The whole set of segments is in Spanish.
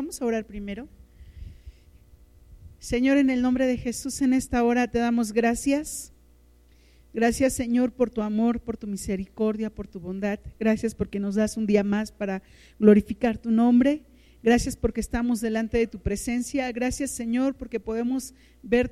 Vamos a orar primero. Señor, en el nombre de Jesús, en esta hora te damos gracias. Gracias, Señor, por tu amor, por tu misericordia, por tu bondad. Gracias porque nos das un día más para glorificar tu nombre. Gracias porque estamos delante de tu presencia. Gracias, Señor, porque podemos ver,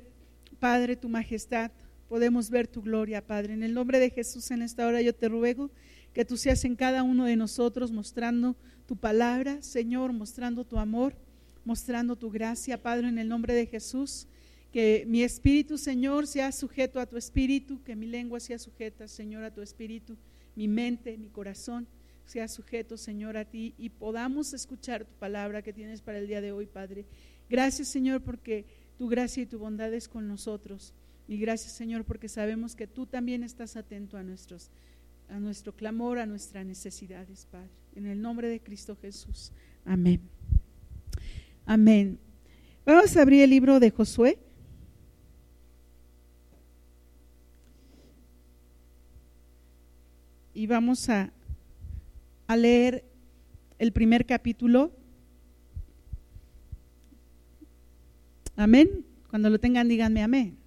Padre, tu majestad. Podemos ver tu gloria, Padre. En el nombre de Jesús, en esta hora yo te ruego que tú seas en cada uno de nosotros mostrando tu palabra, Señor, mostrando tu amor, mostrando tu gracia, Padre, en el nombre de Jesús. Que mi espíritu, Señor, sea sujeto a tu espíritu, que mi lengua sea sujeta, Señor, a tu espíritu, mi mente, mi corazón sea sujeto, Señor, a ti y podamos escuchar tu palabra que tienes para el día de hoy, Padre. Gracias, Señor, porque tu gracia y tu bondad es con nosotros. Y gracias, Señor, porque sabemos que tú también estás atento a nuestros a nuestro clamor, a nuestras necesidades, Padre. En el nombre de Cristo Jesús. Amén. Amén. Vamos a abrir el libro de Josué. Y vamos a, a leer el primer capítulo. Amén. Cuando lo tengan, díganme amén.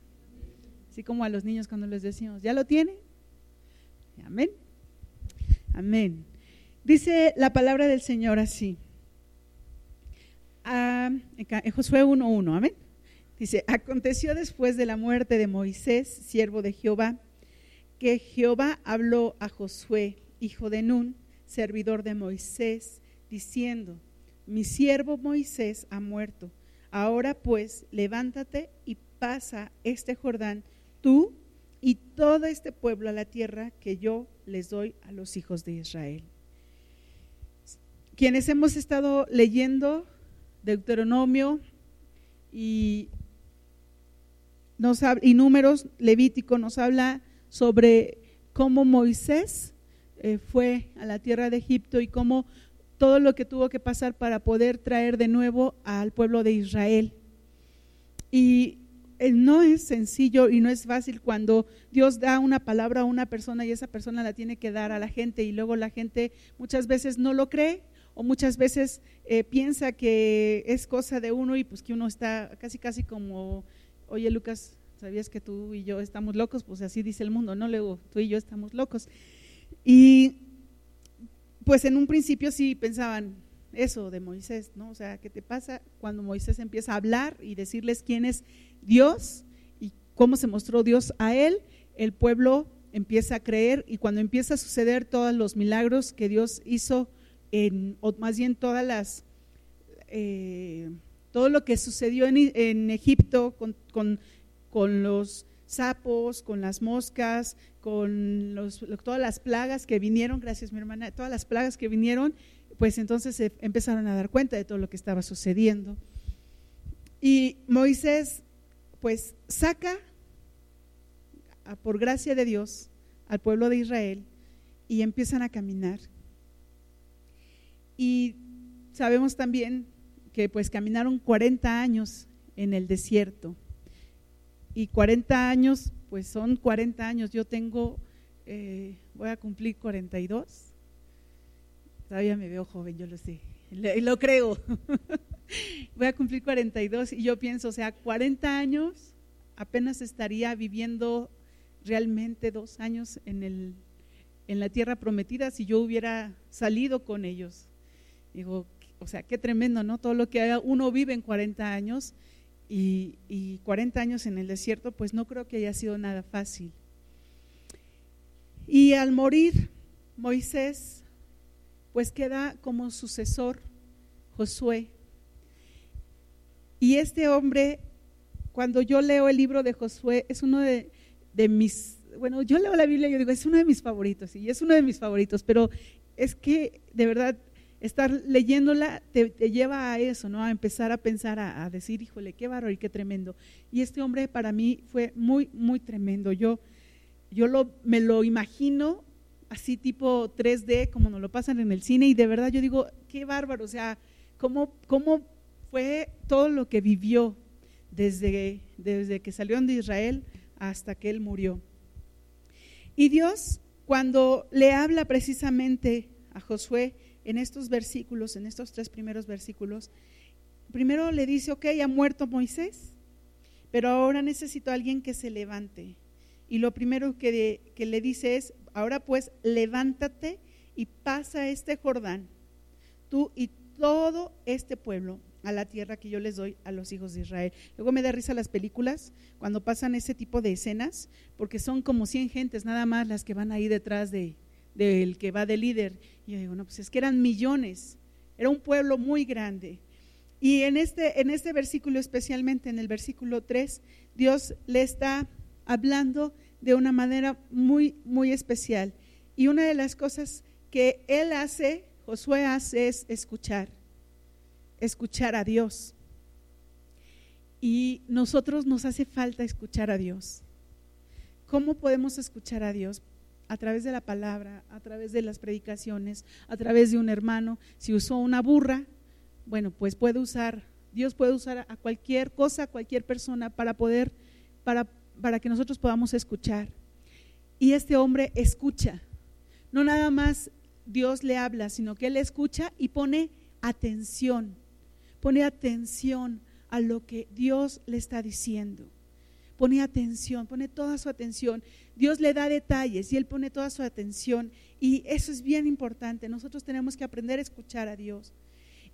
Así como a los niños cuando les decimos, ¿ya lo tienen? Amén. Amén. Dice la palabra del Señor así. Ah, en Josué 1.1, amén. Dice, aconteció después de la muerte de Moisés, siervo de Jehová, que Jehová habló a Josué, hijo de Nun, servidor de Moisés, diciendo, mi siervo Moisés ha muerto. Ahora pues, levántate y pasa este Jordán, tú y todo este pueblo a la tierra que yo les doy a los hijos de Israel. Quienes hemos estado leyendo Deuteronomio y, nos, números, Levítico nos habla sobre cómo Moisés eh, fue a la tierra de Egipto y cómo todo lo que tuvo que pasar para poder traer de nuevo al pueblo de Israel. Y no es sencillo y no es fácil cuando Dios da una palabra a una persona y esa persona la tiene que dar a la gente y luego la gente muchas veces no lo cree o muchas veces eh, piensa que es cosa de uno y pues que uno está casi casi como, oye Lucas, ¿sabías que tú y yo estamos locos? Pues así dice el mundo, ¿no? Luego tú y yo estamos locos. Y pues en un principio sí pensaban, eso de Moisés, ¿no? O sea, ¿qué te pasa cuando Moisés empieza a hablar y decirles quién es Dios y cómo se mostró Dios a él, el pueblo empieza a creer y cuando empieza a suceder todos los milagros que Dios hizo, en, o más bien todas las, eh, todo lo que sucedió en, Egipto con, con, los sapos, con las moscas, con todas las plagas que vinieron, gracias mi hermana, todas las plagas que vinieron, pues entonces se empezaron a dar cuenta de todo lo que estaba sucediendo. Y Moisés pues saca, por gracia de Dios, al pueblo de Israel y empiezan a caminar. Y sabemos también que pues caminaron 40 años en el desierto. Y 40 años, pues son 40 años. Yo tengo, eh, voy a cumplir 42. Todavía me veo joven, yo lo sé. Lo creo. voy a cumplir 42 y yo pienso, o sea, 40 años, apenas estaría viviendo realmente dos años en, el, en la tierra prometida si yo hubiera salido con ellos. Digo, o sea, qué tremendo, ¿no? Todo lo que uno vive en 40 años y, y 40 años en el desierto, pues no creo que haya sido nada fácil. Y al morir Moisés, pues queda como sucesor Josué, y este hombre, cuando yo leo el libro de Josué, es uno de, mis, bueno, yo leo la Biblia y yo digo, es uno de mis favoritos, y es uno de mis favoritos, pero es que de verdad estar leyéndola te, lleva a eso, ¿no? A empezar a pensar, a, decir, híjole, qué bárbaro y qué tremendo. Y este hombre para mí fue muy, muy tremendo. Yo, yo lo, me lo imagino así tipo 3D, como nos lo pasan en el cine, y de verdad yo digo, qué bárbaro, o sea, cómo, cómo fue todo lo que vivió desde, desde que salió de Israel hasta que él murió. Y Dios, cuando le habla precisamente a Josué en estos versículos, en estos tres primeros versículos, primero le dice, ok, ha muerto Moisés, pero ahora necesito a alguien que se levante. Y lo primero que, que le dice es, ahora pues levántate y pasa este Jordán, tú y todo este pueblo, a la tierra que yo les doy a los hijos de Israel. Luego me da risa las películas cuando pasan ese tipo de escenas, porque son como 100 gentes nada más las que van ahí detrás de del que va de líder. Y yo digo, no, pues es que eran millones, era un pueblo muy grande. Y en este, en este versículo, especialmente en el versículo 3, Dios le está hablando de una manera muy, muy especial. Y una de las cosas que él hace, Josué hace, es escuchar, escuchar a Dios. Y nosotros nos hace falta escuchar a Dios. ¿Cómo podemos escuchar a Dios? A través de la palabra, a través de las predicaciones, a través de un hermano. Si usó una burra, bueno, pues puede usar, Dios puede usar a cualquier cosa, a cualquier persona para poder, para, para que nosotros podamos escuchar. Y este hombre escucha. No nada más Dios le habla, sino que él escucha y pone atención, pone atención a lo que Dios le está diciendo. Pone atención, pone toda su atención. Dios le da detalles y él pone toda su atención. Y eso es bien importante. Nosotros tenemos que aprender a escuchar a Dios.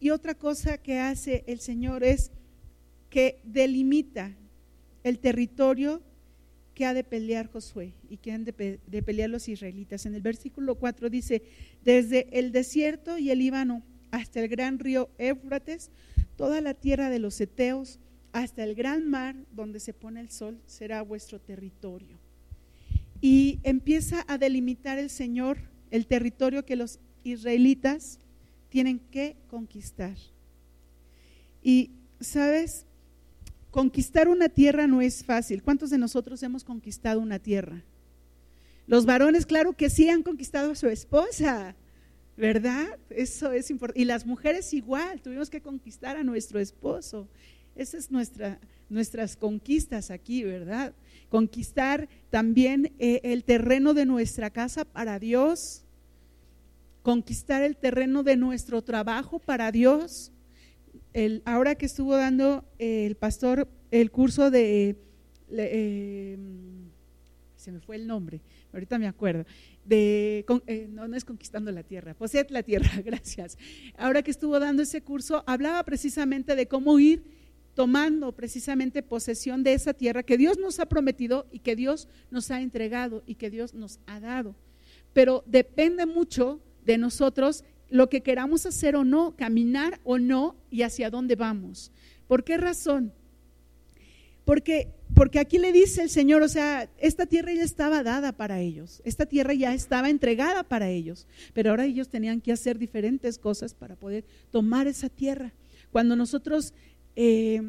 Y otra cosa que hace el Señor es que delimita el territorio que ha de pelear Josué y que han de, pelear los israelitas. En el versículo 4 dice, desde el desierto y el Líbano hasta el gran río Éufrates, toda la tierra de los Eteos, hasta el gran mar donde se pone el sol, será vuestro territorio. Y empieza a delimitar el Señor el territorio que los israelitas tienen que conquistar. Y, ¿sabes? Conquistar una tierra no es fácil. ¿Cuántos de nosotros hemos conquistado una tierra? Los varones, claro que sí han conquistado a su esposa, ¿verdad? Eso es importante. Y las mujeres igual, tuvimos que conquistar a nuestro esposo. Esas es nuestra, nuestras conquistas aquí, ¿verdad? Conquistar también eh, el terreno de nuestra casa para Dios, conquistar el terreno de nuestro trabajo para Dios, ahora que estuvo dando eh, el pastor el curso de, eh, se me fue el nombre, ahorita me acuerdo, de, eh, no, no es conquistando la tierra, poseed la tierra, gracias. Ahora que estuvo dando ese curso, hablaba precisamente de cómo ir tomando precisamente posesión de esa tierra que Dios nos ha prometido y que Dios nos ha entregado y que Dios nos ha dado. Pero depende mucho de nosotros lo que queramos hacer o no, caminar o no y hacia dónde vamos. ¿Por qué razón? Porque, porque aquí le dice el Señor, o sea, esta tierra ya estaba dada para ellos, esta tierra ya estaba entregada para ellos, pero ahora ellos tenían que hacer diferentes cosas para poder tomar esa tierra. Cuando nosotros eh,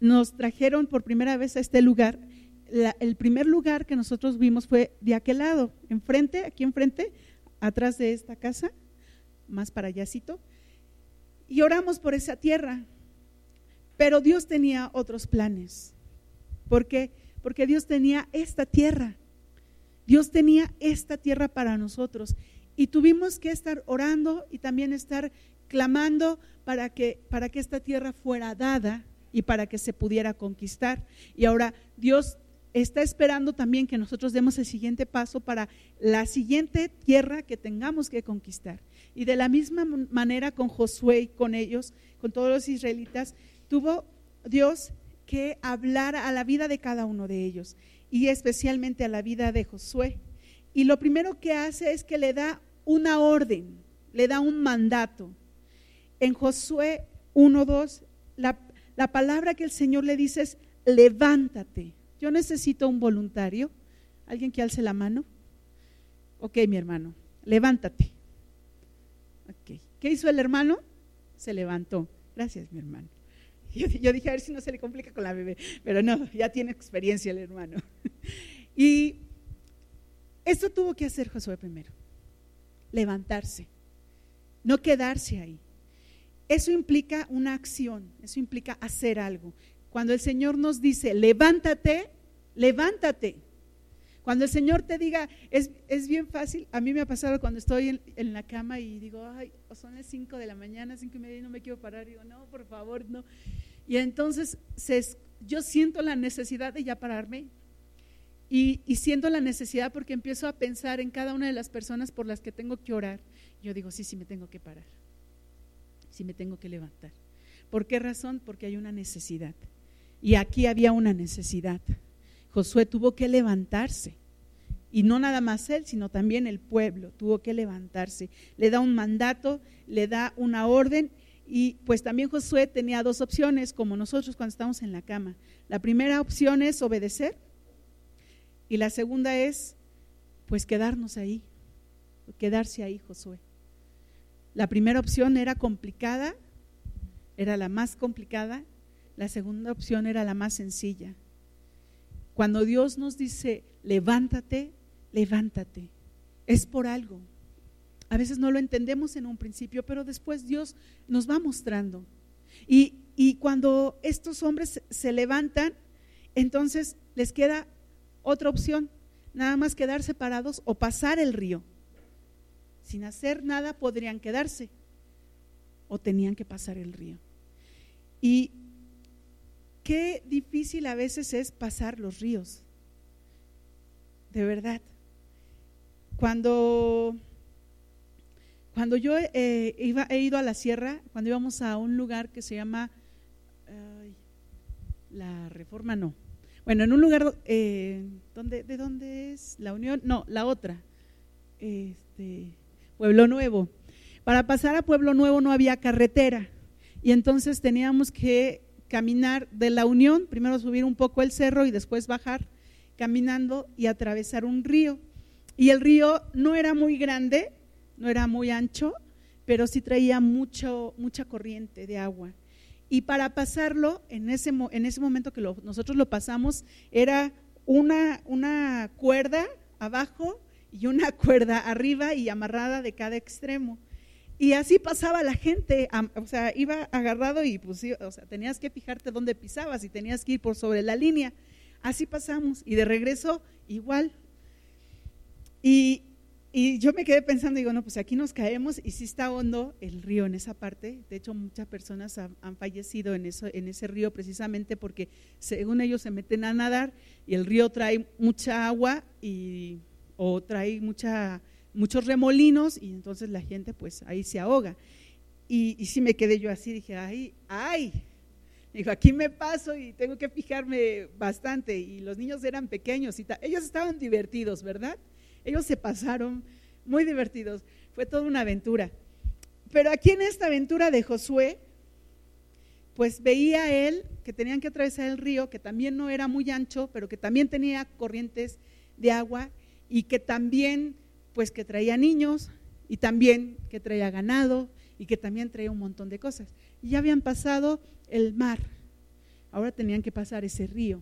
nos trajeron por primera vez a este lugar, el primer lugar que nosotros vimos fue de aquel lado, enfrente, aquí enfrente, atrás de esta casa, más para allácito, y oramos por esa tierra. Pero Dios tenía otros planes. ¿Por qué? Porque Dios tenía esta tierra. Dios tenía esta tierra para nosotros. Y tuvimos que estar orando y también estar clamando para que, para que esta tierra fuera dada y para que se pudiera conquistar. Y ahora Dios está esperando también que nosotros demos el siguiente paso para la siguiente tierra que tengamos que conquistar. Y de la misma manera con Josué y con ellos, con todos los israelitas, tuvo Dios que hablar a la vida de cada uno de ellos y especialmente a la vida de Josué. Y lo primero que hace es que le da una orden, le da un mandato. En Josué 1.2, la, la palabra que el Señor le dice es, levántate. Yo necesito un voluntario. ¿Alguien que alce la mano? Ok, mi hermano, levántate. ¿Qué hizo el hermano? Se levantó. Gracias, mi hermano. Yo, dije, a ver si no se le complica con la bebé, pero no, ya tiene experiencia el hermano. Y esto tuvo que hacer Josué primero, levantarse, no quedarse ahí. Eso implica una acción, eso implica hacer algo. Cuando el Señor nos dice, levántate, levántate. Cuando el Señor te diga, es, es bien fácil, a mí me ha pasado cuando estoy en, la cama y digo, ay, son las 5 de la mañana, 5 y media y no me quiero parar, digo, no, por favor, no. Y entonces yo siento la necesidad de ya pararme y, y siento la necesidad porque empiezo a pensar en cada una de las personas por las que tengo que orar. Yo digo, sí, sí me tengo que parar, sí me tengo que levantar. ¿Por qué razón? Porque hay una necesidad. Y aquí había una necesidad. Josué tuvo que levantarse. Y no nada más él, sino también el pueblo tuvo que levantarse. Le da un mandato, le da una orden y pues también Josué tenía dos opciones, como nosotros cuando estamos en la cama. La primera opción es obedecer y la segunda es pues quedarnos ahí, quedarse ahí Josué. La primera opción era complicada, era la más complicada, la segunda opción era la más sencilla. Cuando Dios nos dice, levántate, levántate, es por algo. A veces no lo entendemos en un principio, pero después Dios nos va mostrando. Y, y cuando estos hombres se levantan, entonces les queda otra opción, nada más quedar separados o pasar el río. Sin hacer nada podrían quedarse o tenían que pasar el río. Y qué difícil a veces es pasar los ríos. De verdad. Cuando, cuando yo eh, iba, he ido a la sierra, cuando íbamos a un lugar que se llama la Reforma, no. Bueno, en un lugar eh, donde, ¿de dónde es? La Unión, no, la otra. Este, Pueblo Nuevo. Para pasar a Pueblo Nuevo no había carretera y entonces teníamos que caminar de la Unión, primero subir un poco el cerro y después bajar caminando y atravesar un río. Y el río no era muy grande, no era muy ancho, pero sí traía mucho, mucha corriente de agua. Y para pasarlo, en ese, en ese momento que nosotros lo pasamos, era una, una cuerda abajo y una cuerda arriba y amarrada de cada extremo. Y así pasaba la gente, o sea, iba agarrado y pues, o sea, tenías que fijarte dónde pisabas y tenías que ir por sobre la línea. Así pasamos y de regreso igual. Y, yo me quedé pensando, digo, no, pues aquí nos caemos y sí está hondo el río en esa parte. De hecho, muchas personas han, han fallecido en, eso, en ese río precisamente porque según ellos se meten a nadar y el río trae mucha agua y, o trae mucha muchos remolinos y entonces la gente pues ahí se ahoga. Y, y sí me quedé yo así, dije, ay, ay, dijo, aquí me paso y tengo que fijarme bastante. Y los niños eran pequeños y ellos estaban divertidos, ¿verdad? Ellos se pasaron muy divertidos, fue toda una aventura. Pero aquí en esta aventura de Josué, pues veía él que tenían que atravesar el río, que también no era muy ancho, pero que también tenía corrientes de agua y que también pues que traía niños y también que traía ganado y que también traía un montón de cosas. Y ya habían pasado el mar, ahora tenían que pasar ese río.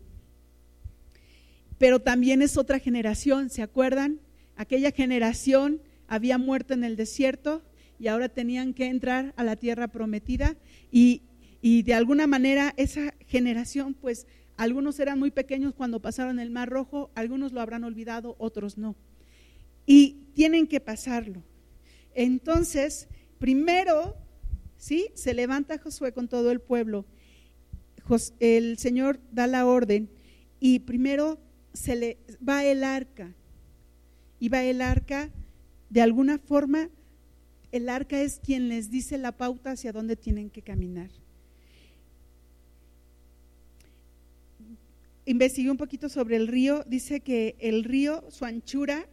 Pero también es otra generación, ¿se acuerdan? Aquella generación había muerto en el desierto y ahora tenían que entrar a la tierra prometida y, y de alguna manera esa generación, pues algunos eran muy pequeños cuando pasaron el Mar Rojo, algunos lo habrán olvidado, otros no y tienen que pasarlo. Entonces, primero, ¿sí? Se levanta Josué con todo el pueblo. El Señor da la orden y primero se le va el arca. Y va el arca, de alguna forma, el arca es quien les dice la pauta hacia dónde tienen que caminar. Investigué un poquito sobre el río, dice que el río, su anchura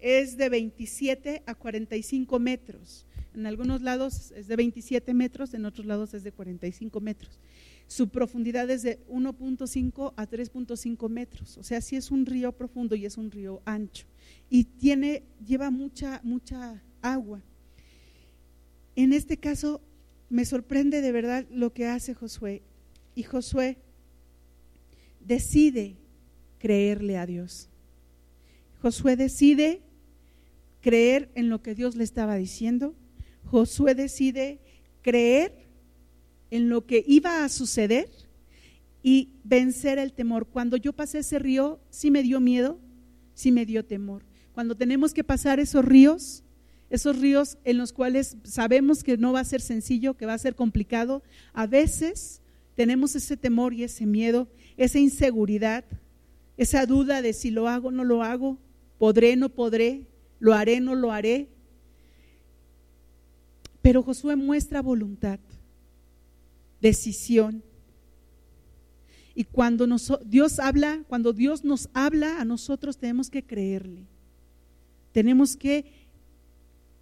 es de 27 a 45 metros. En algunos lados es de 27 metros, en otros lados es de 45 metros. Su profundidad es de 1.5 a 3.5 metros. O sea, sí es un río profundo y es un río ancho. Y tiene, lleva mucha, mucha agua. En este caso, me sorprende de verdad lo que hace Josué. Y Josué decide creerle a Dios. Josué decide creer en lo que Dios le estaba diciendo. Josué decide creer en lo que iba a suceder y vencer el temor. Cuando yo pasé ese río, sí me dio miedo, sí me dio temor. Cuando tenemos que pasar esos ríos, esos ríos en los cuales sabemos que no va a ser sencillo, que va a ser complicado, a veces tenemos ese temor y ese miedo, esa inseguridad, esa duda de si lo hago no lo hago, podré, no podré, lo haré, no lo haré. Pero Josué muestra voluntad, decisión. Y cuando Dios habla, cuando Dios nos habla a nosotros tenemos que creerle. Tenemos que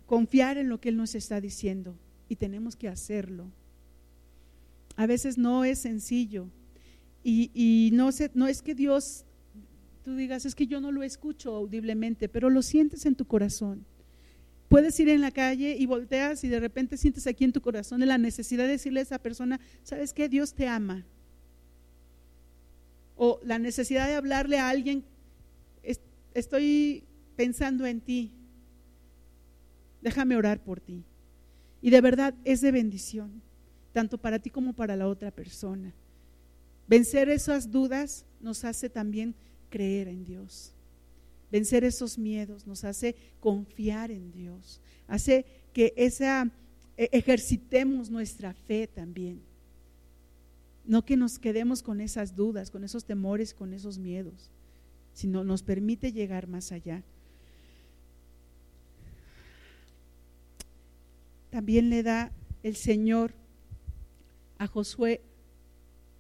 confiar en lo que Él nos está diciendo y tenemos que hacerlo. A veces no es sencillo y, no es que Dios, tú digas, es que yo no lo escucho audiblemente, pero lo sientes en tu corazón. Puedes ir en la calle y volteas y de repente sientes aquí en tu corazón la necesidad de decirle a esa persona, ¿sabes qué? Dios te ama. O la necesidad de hablarle a alguien, estoy pensando en ti, déjame orar por ti. Y de verdad es de bendición, tanto para ti como para la otra persona. Vencer esas dudas nos hace también creer en Dios. Vencer esos miedos nos hace confiar en Dios. Hace que esa e, ejercitemos nuestra fe también. No que nos quedemos con esas dudas, con esos temores, con esos miedos, sino nos permite llegar más allá. también le da el Señor a Josué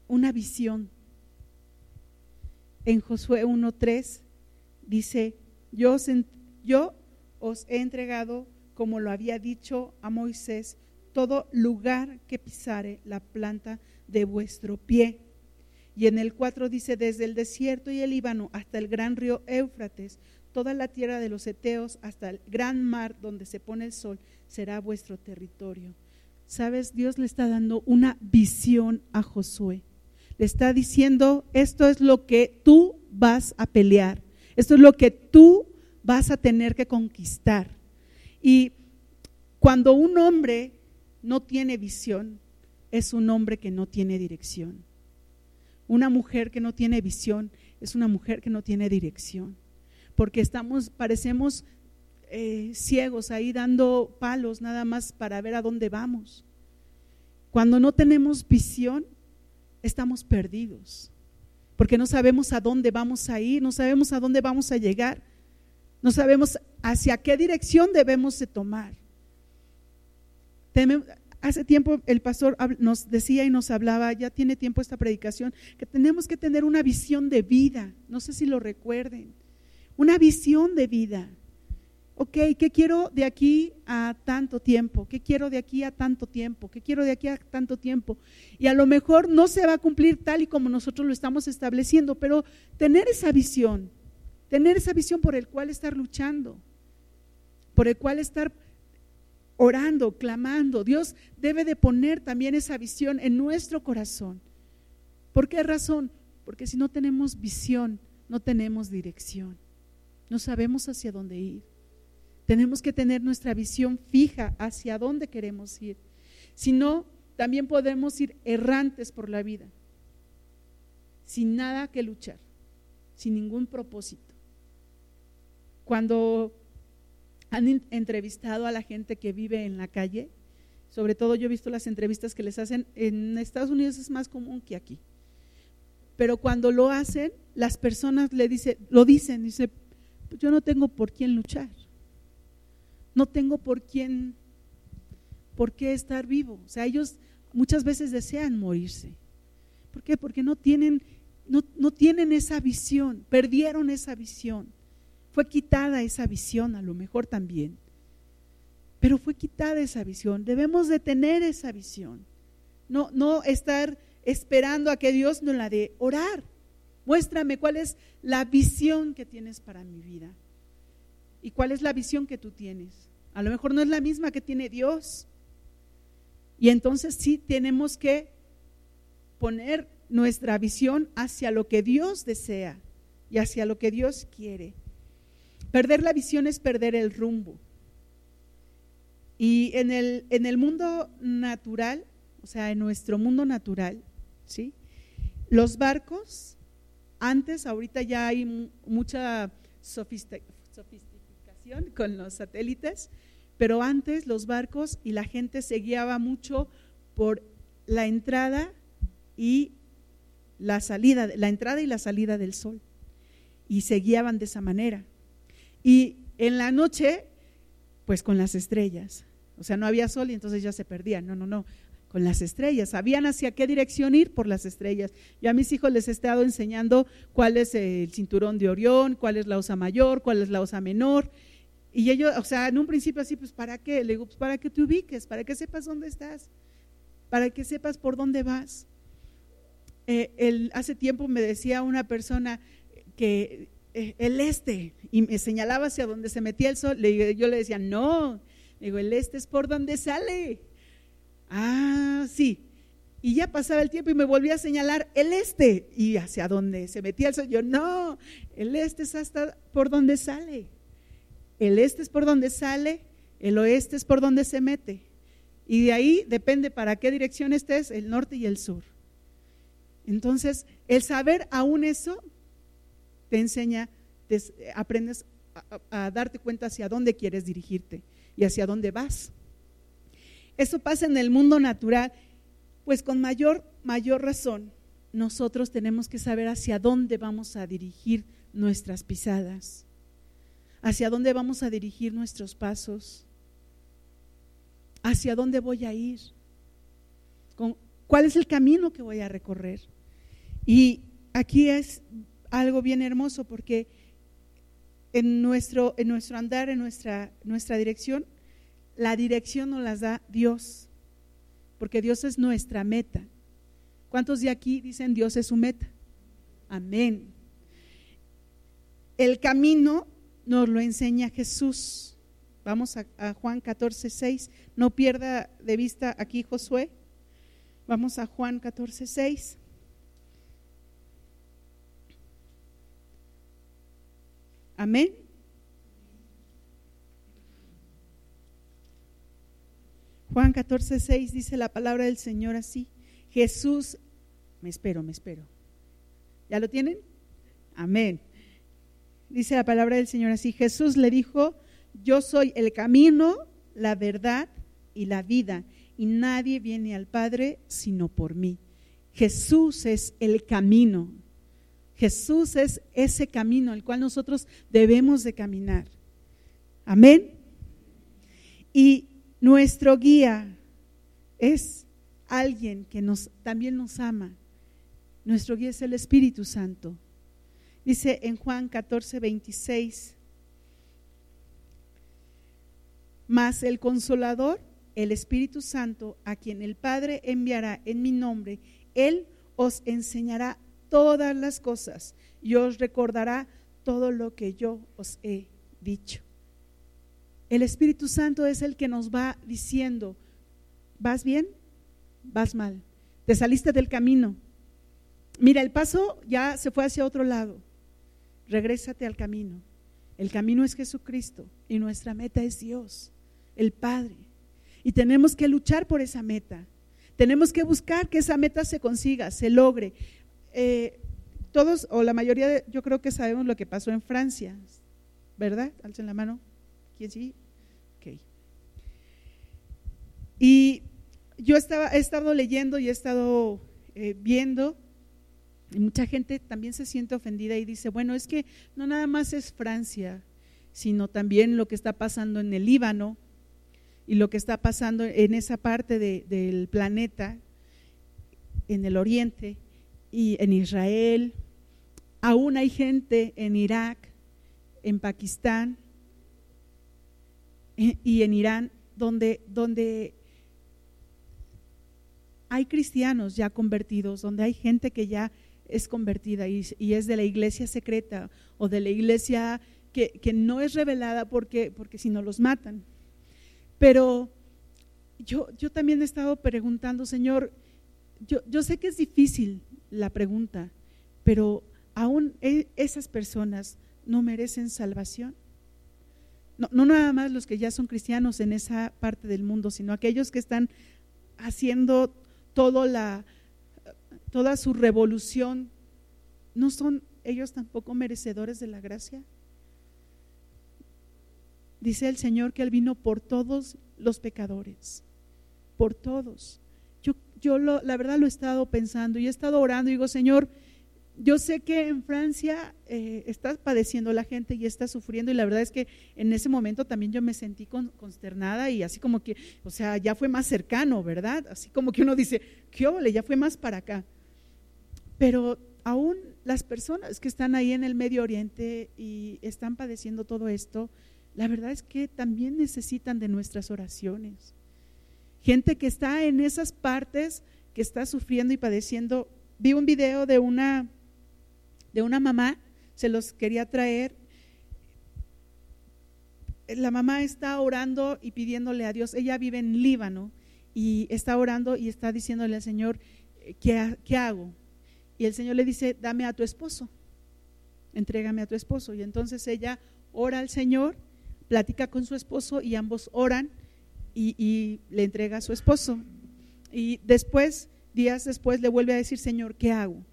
una visión. En Josué 1.3 dice, yo os, he entregado, como lo había dicho a Moisés, todo lugar que pisare la planta de vuestro pie. Y en el 4 dice, desde el desierto y el Líbano hasta el gran río Éufrates, toda la tierra de los Eteos hasta el gran mar donde se pone el sol, será vuestro territorio. Sabes, Dios le está dando una visión a Josué. Le está diciendo, esto es lo que tú vas a pelear, esto es lo que tú vas a tener que conquistar. Y cuando un hombre no tiene visión, es un hombre que no tiene dirección. Una mujer que no tiene visión es una mujer que no tiene dirección. Porque estamos, parecemos eh, ciegos ahí dando palos nada más para ver a dónde vamos. Cuando no tenemos visión, estamos perdidos, porque no sabemos a dónde vamos a ir, no sabemos a dónde vamos a llegar, no sabemos hacia qué dirección debemos de tomar. Hace tiempo el pastor nos decía y nos hablaba, ya tiene tiempo esta predicación, que tenemos que tener una visión de vida, no sé si lo recuerden, una visión de vida ok, ¿qué quiero de aquí a tanto tiempo? ¿Qué quiero de aquí a tanto tiempo? ¿Qué quiero de aquí a tanto tiempo? Y a lo mejor no se va a cumplir tal y como nosotros lo estamos estableciendo, pero tener esa visión, tener esa visión por el cual estar luchando, por el cual estar orando, clamando. Dios debe de poner también esa visión en nuestro corazón. ¿Por qué razón? Porque si no tenemos visión, no tenemos dirección. No sabemos hacia dónde ir. Tenemos que tener nuestra visión fija hacia dónde queremos ir. Si no, también podemos ir errantes por la vida, sin nada que luchar, sin ningún propósito. Cuando han entrevistado a la gente que vive en la calle, sobre todo yo he visto las entrevistas que les hacen, en Estados Unidos es más común que aquí. Pero cuando lo hacen, las personas le dicen, lo dicen, dice, yo no tengo por quién luchar no tengo por quién, por qué estar vivo. O sea, ellos muchas veces desean morirse. ¿Por qué? Porque no tienen, no, no tienen esa visión, perdieron esa visión. Fue quitada esa visión, a lo mejor también. Pero fue quitada esa visión. Debemos de tener esa visión. No, no estar esperando a que Dios nos la dé. Orar. Muéstrame cuál es la visión que tienes para mi vida. ¿Y cuál es la visión que tú tienes? A lo mejor no es la misma que tiene Dios. Y entonces sí tenemos que poner nuestra visión hacia lo que Dios desea y hacia lo que Dios quiere. Perder la visión es perder el rumbo. Y en el, en el mundo natural, o sea, en nuestro mundo natural, ¿sí? Los barcos, antes, ahorita ya hay mucha sofisticación con los satélites, pero antes los barcos y la gente se guiaba mucho por la entrada y la salida, la entrada y la salida del sol. Y se guiaban de esa manera. Y en la noche, pues con las estrellas. O sea, no había sol y entonces ya se perdían. No, no, no. Con las estrellas. Sabían hacia qué dirección ir por las estrellas. Yo a mis hijos les he estado enseñando cuál es el cinturón de Orión, cuál es la osa mayor, cuál es la osa menor. Y ellos, o sea, en un principio así, pues ¿para qué? Le digo, pues para que te ubiques, para que sepas dónde estás, para que sepas por dónde vas. Eh, hace tiempo me decía una persona que eh, el este, y me señalaba hacia donde se metía el sol, le, yo le decía, no, digo, el este es por donde sale. Ah, sí. Y ya pasaba el tiempo y me volvía a señalar el este y hacia donde se metía el sol. Yo, no, el este es hasta por donde sale. El este es por donde sale, el oeste es por donde se mete. Y de ahí depende para qué dirección estés, el norte y el sur. Entonces, el saber aún eso te enseña, aprendes a, darte cuenta hacia dónde quieres dirigirte y hacia dónde vas. Eso pasa en el mundo natural, pues con mayor, mayor razón nosotros tenemos que saber hacia dónde vamos a dirigir nuestras pisadas, hacia dónde vamos a dirigir nuestros pasos, hacia dónde voy a ir, cuál es el camino que voy a recorrer. Y aquí es algo bien hermoso porque en nuestro, en nuestro andar, en nuestra, nuestra dirección, la dirección nos las da Dios, porque Dios es nuestra meta. ¿Cuántos de aquí dicen Dios es su meta? Amén. El camino nos lo enseña Jesús. Vamos a, a, Juan 14, 6. No pierda de vista aquí Josué. Vamos a Juan 14, 6. Amén. Juan 14, 6 dice la palabra del Señor así. Jesús, me espero, me espero. ¿Ya lo tienen? Amén. Dice la palabra del Señor así. Jesús le dijo, yo soy el camino, la verdad y la vida, y nadie viene al Padre sino por mí. Jesús es el camino. Jesús es ese camino al cual nosotros debemos de caminar. Amén. Y nuestro guía es alguien que nos también nos ama. Nuestro guía es el Espíritu Santo. Dice en Juan 14, 26, mas el consolador, el Espíritu Santo, a quien el Padre enviará en mi nombre, Él os enseñará todas las cosas y os recordará todo lo que yo os he dicho. El Espíritu Santo es el que nos va diciendo, ¿vas bien? ¿Vas mal? ¿Te saliste del camino? Mira, el paso ya se fue hacia otro lado. Regrésate al camino. El camino es Jesucristo y nuestra meta es Dios, el Padre. Y tenemos que luchar por esa meta. Tenemos que buscar que esa meta se consiga, se logre. Eh, todos o la mayoría, yo creo que sabemos lo que pasó en Francia, ¿verdad? Alcen la mano. ¿Quién sí? Ok. Y yo estaba, he estado leyendo y he estado eh, viendo, y mucha gente también se siente ofendida y dice, bueno, es que no nada más es Francia, sino también lo que está pasando en el Líbano y lo que está pasando en esa parte del planeta, en el oriente y en Israel, aún hay gente en Irak, en Pakistán y en Irán donde, donde hay cristianos ya convertidos, donde hay gente que ya es convertida y, es de la iglesia secreta o de la iglesia que, que, no es revelada porque, porque si no los matan. Pero yo, yo también he estado preguntando, Señor, yo, yo sé que es difícil la pregunta, pero aún e, esas personas no merecen salvación. No, no, nada más los que ya son cristianos en esa parte del mundo, sino aquellos que están haciendo todo la, toda su revolución, ¿no son ellos tampoco merecedores de la gracia? dice el Señor que Él vino por todos los pecadores, por todos. Yo, yo lo, la verdad lo he estado pensando y he estado orando y digo, Señor, yo sé que en Francia eh, está padeciendo la gente y está sufriendo y la verdad es que en ese momento también yo me sentí consternada y así como que, o sea, ya fue más cercano, ¿verdad? Así como que uno dice, qué ole, ya fue más para acá. Pero aún las personas que están ahí en el Medio Oriente y están padeciendo todo esto, la verdad es que también necesitan de nuestras oraciones. Gente que está en esas partes, que está sufriendo y padeciendo. Vi un video de una de una mamá, se los quería traer. La mamá está orando y pidiéndole a Dios, ella vive en Líbano y está orando y está diciéndole al Señor, ¿qué, qué hago? Y el Señor le dice, dame a tu esposo, entrégame a tu esposo. Y entonces ella ora al Señor, platica con su esposo y ambos oran y, le entrega a su esposo. Y después, días después, le vuelve a decir, Señor, ¿qué hago?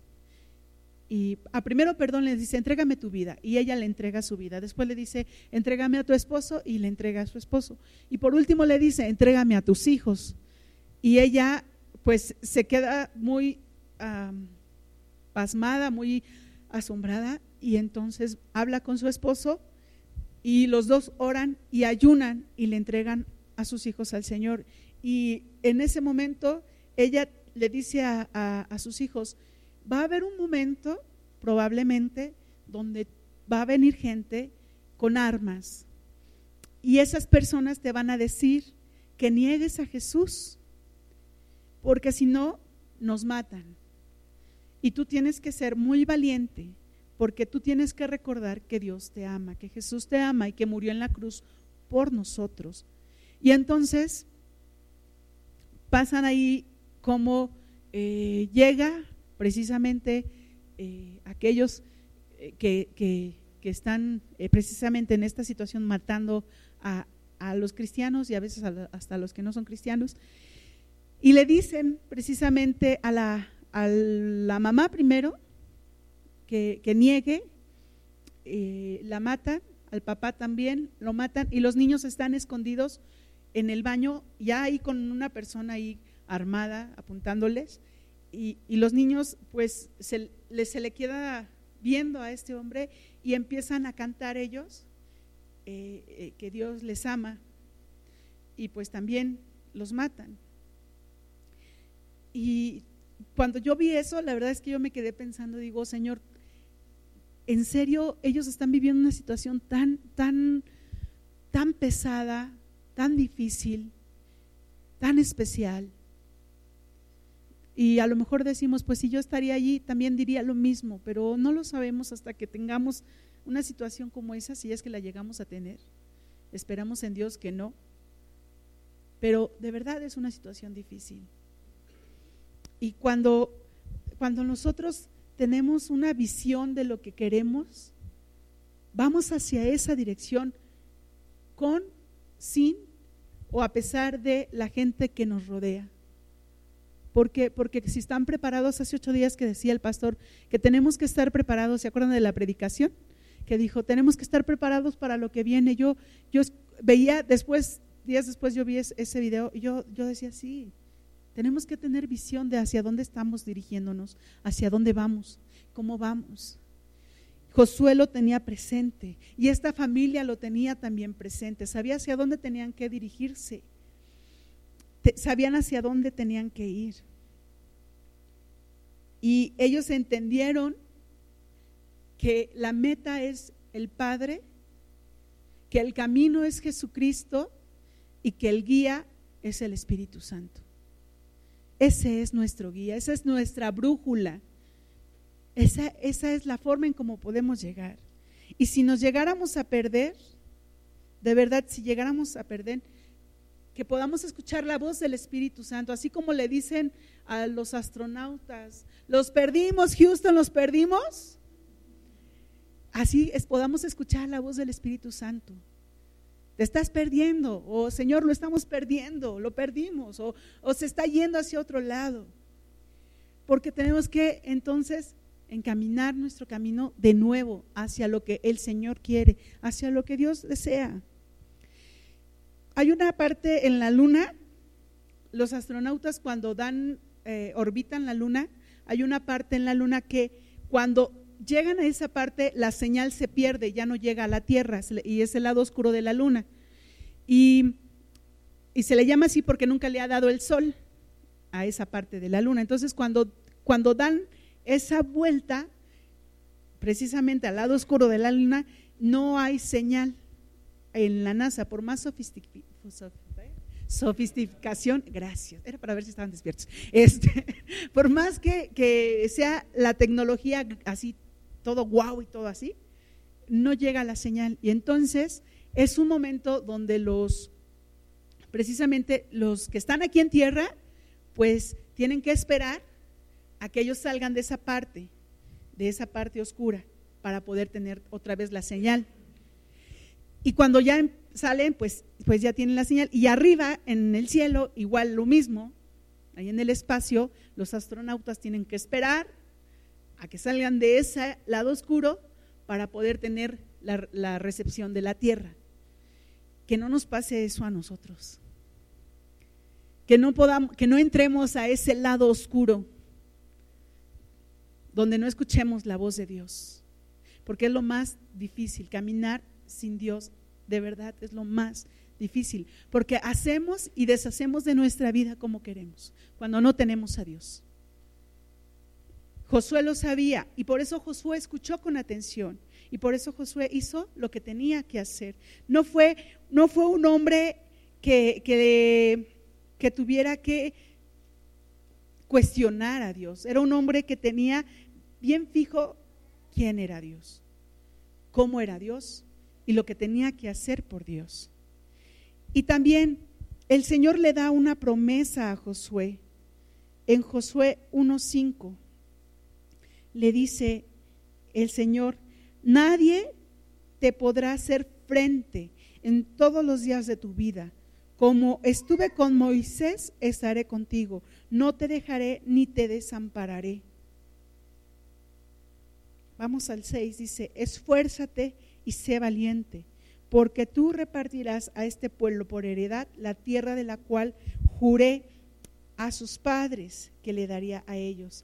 Y a primero, perdón, le dice, entrégame tu vida. Y ella le entrega su vida. Después le dice, entrégame a tu esposo y le entrega a su esposo. Y por último le dice, entrégame a tus hijos. Y ella pues se queda muy pasmada, muy asombrada. Y entonces habla con su esposo y los dos oran y ayunan y le entregan a sus hijos al Señor. Y en ese momento ella le dice a, a sus hijos, va a haber un momento, probablemente, donde va a venir gente con armas. Y esas personas te van a decir que niegues a Jesús, porque si no, nos matan. Y tú tienes que ser muy valiente, porque tú tienes que recordar que Dios te ama, que Jesús te ama y que murió en la cruz por nosotros. Y entonces pasan ahí como eh, llega precisamente eh, aquellos eh, que, están eh, precisamente en esta situación matando a, los cristianos y a veces hasta a los que no son cristianos. Y le dicen precisamente a la, a la mamá primero que, que niegue, la matan, al papá también lo matan y los niños están escondidos en el baño, ya ahí con una persona ahí armada apuntándoles y, los niños pues se, se, le queda viendo a este hombre y empiezan a cantar ellos eh, eh, que Dios les ama y pues también los matan. Y cuando yo vi eso, la verdad es que yo me quedé pensando, digo, Señor, en serio, ellos están viviendo una situación tan, tan, tan pesada, tan difícil, tan especial. Y a lo mejor decimos, pues si yo estaría allí, también diría lo mismo, pero no lo sabemos hasta que tengamos una situación como esa, si es que la llegamos a tener. Esperamos en Dios que no. Pero de verdad es una situación difícil. Y cuando, cuando nosotros tenemos una visión de lo que queremos, vamos hacia esa dirección con, sin o a pesar de la gente que nos rodea. Porque, porque si están preparados, hace ocho días que decía el pastor que tenemos que estar preparados, ¿se acuerdan de la predicación? Que dijo, tenemos que estar preparados para lo que viene. Yo, yo veía después, días después yo vi ese video y yo, yo decía, sí, tenemos que tener visión de hacia dónde estamos dirigiéndonos, hacia dónde vamos, cómo vamos. Josué lo tenía presente y esta familia lo tenía también presente, sabía hacia dónde tenían que dirigirse sabían hacia dónde tenían que ir. Y ellos entendieron que la meta es el Padre, que el camino es Jesucristo y que el guía es el Espíritu Santo. Ese es nuestro guía, esa es nuestra brújula. Esa, esa es la forma en cómo podemos llegar. Y si nos llegáramos a perder, de verdad, si llegáramos a perder, que podamos escuchar la voz del Espíritu Santo, así como le dicen a los astronautas, los perdimos, Houston, los perdimos. Así es, podamos escuchar la voz del Espíritu Santo. Te estás perdiendo, o Señor, lo estamos perdiendo, lo perdimos, o, se está yendo hacia otro lado. Porque tenemos que entonces encaminar nuestro camino de nuevo hacia lo que el Señor quiere, hacia lo que Dios desea. hay una parte en la luna, los astronautas cuando dan, eh, orbitan la luna, hay una parte en la luna que cuando llegan a esa parte la señal se pierde, ya no llega a la Tierra y es el lado oscuro de la luna. Y, y se le llama así porque nunca le ha dado el sol a esa parte de la luna. Entonces cuando, cuando dan esa vuelta, precisamente al lado oscuro de la luna, no hay señal en la NASA, por más sofisticación, gracias, era para ver si estaban despiertos, este, por más que, que sea la tecnología así, todo guau y todo así, no llega la señal. Y entonces es un momento donde los, precisamente los que están aquí en tierra, pues tienen que esperar a que ellos salgan de esa parte, de esa parte oscura, para poder tener otra vez la señal. Y cuando ya salen, pues, pues ya tienen la señal. Y arriba, en el cielo, igual lo mismo, ahí en el espacio, los astronautas tienen que esperar a que salgan de ese lado oscuro para poder tener la, la recepción de la Tierra. Que no nos pase eso a nosotros que no podamos, que no entremos a ese lado oscuro donde no escuchemos la voz de Dios, porque es lo más difícil, caminar sin Dios, de verdad es lo más difícil, porque hacemos y deshacemos de nuestra vida como queremos, cuando no tenemos a Dios. Josué lo sabía y por eso Josué escuchó con atención y por eso Josué hizo lo que tenía que hacer. No fue, no fue un hombre que, que que tuviera que cuestionar a Dios. Era un hombre que tenía bien fijo quién era Dios, cómo era Dios y lo que tenía que hacer por Dios. Y también el Señor le da una promesa a Josué. En Josué 1.5 le dice el Señor, nadie te podrá hacer frente en todos los días de tu vida como estuve con Moisés, estaré contigo. No te dejaré ni te desampararé. Vamos al 6, dice, esfuérzate y sé valiente, porque tú repartirás a este pueblo por heredad la tierra de la cual juré a sus padres que le daría a ellos.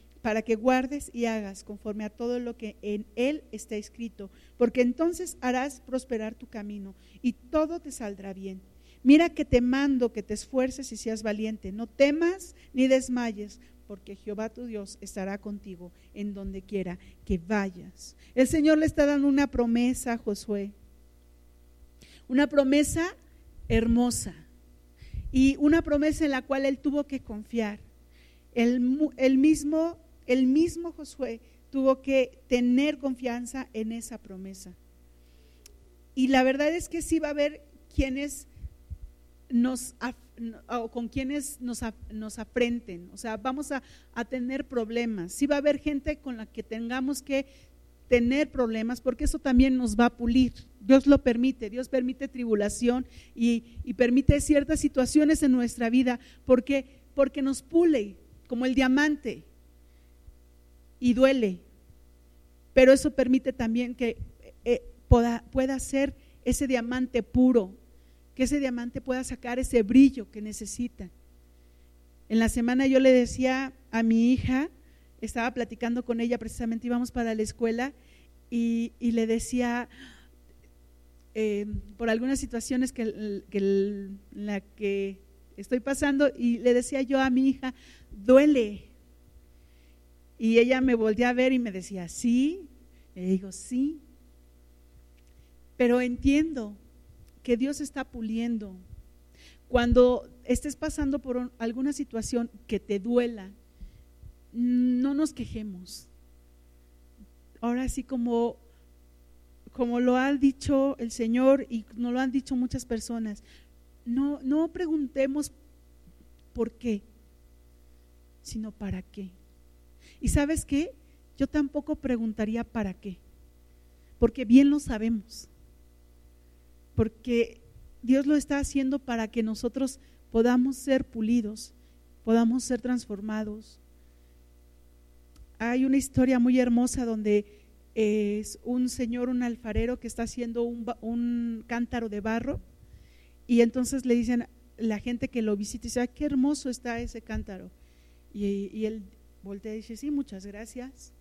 para que guardes y hagas conforme a todo lo que en él está escrito, porque entonces harás prosperar tu camino y todo te saldrá bien. Mira que te mando que te esfuerces y seas valiente. No temas ni desmayes, porque Jehová tu Dios estará contigo en donde quiera que vayas. El Señor le está dando una promesa a Josué. Una promesa hermosa. Y una promesa en la cual él tuvo que confiar. El, el, mismo, el mismo Josué tuvo que tener confianza en esa promesa. Y la verdad es que sí va a haber quienes nos, o con quienes nos, nos o sea, vamos a, tener problemas. Sí va a haber gente con la que tengamos que tener problemas, porque eso también nos va a pulir. Dios lo permite, Dios permite tribulación y, permite ciertas situaciones en nuestra vida, porque, porque nos pule, como el diamante, y duele. Pero eso permite también que eh, pueda, ser ese diamante puro, que ese diamante pueda sacar ese brillo que necesita. En la semana yo le decía a mi hija, estaba platicando con ella, precisamente íbamos para la escuela, y, le decía, eh, por algunas situaciones que, que la que estoy pasando, y le decía yo a mi hija, duele. Y ella me volvió a ver y me decía, sí. Le digo, sí. Pero entiendo, que Dios está puliendo. Cuando estés pasando por alguna situación que te duela, no nos quejemos. Ahora sí como como lo ha dicho el Señor y nos lo han dicho muchas personas, no, no preguntemos por qué, sino para qué. ¿Y sabes qué? Yo tampoco preguntaría para qué, porque bien lo sabemos, porque Dios lo está haciendo para que nosotros podamos ser pulidos, podamos ser transformados. Hay una historia muy hermosa donde es un señor, un alfarero que está haciendo un, cántaro de barro y entonces le dicen la gente que lo visita y dice, qué hermoso está ese cántaro. Y, él voltea y dice, sí, muchas gracias.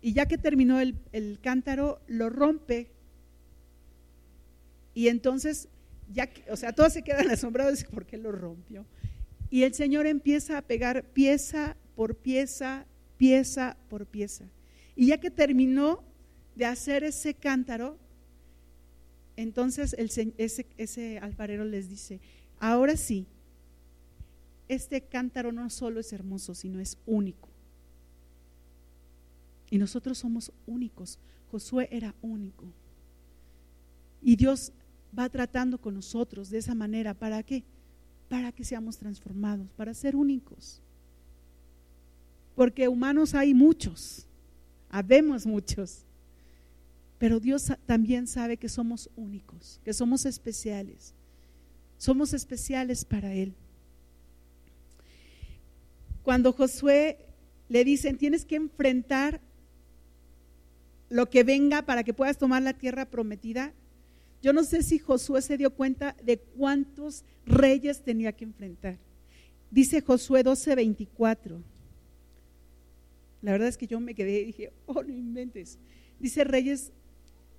Y ya que terminó el, el cántaro, lo rompe. Y entonces, ya, o sea, todos se quedan asombrados por qué lo rompió. Y el Señor empieza a pegar pieza por pieza, pieza por pieza. Y ya que terminó de hacer ese cántaro, entonces ese, ese alfarero les dice, ahora sí, este cántaro no solo es hermoso, sino es único. Y nosotros somos únicos. Josué era único. Y Dios va tratando con nosotros de esa manera. ¿Para qué? Para que seamos transformados, para ser únicos. Porque humanos hay muchos, habemos muchos. Pero Dios también sabe que somos únicos, que somos especiales. Somos especiales para Él. Cuando Josué le dicen, tienes que enfrentar lo que venga para que puedas tomar la tierra prometida, yo no sé si Josué se dio cuenta de cuántos reyes tenía que enfrentar. Dice Josué 12:24. La verdad es que yo me quedé y dije, oh, no inventes. Dice Reyes,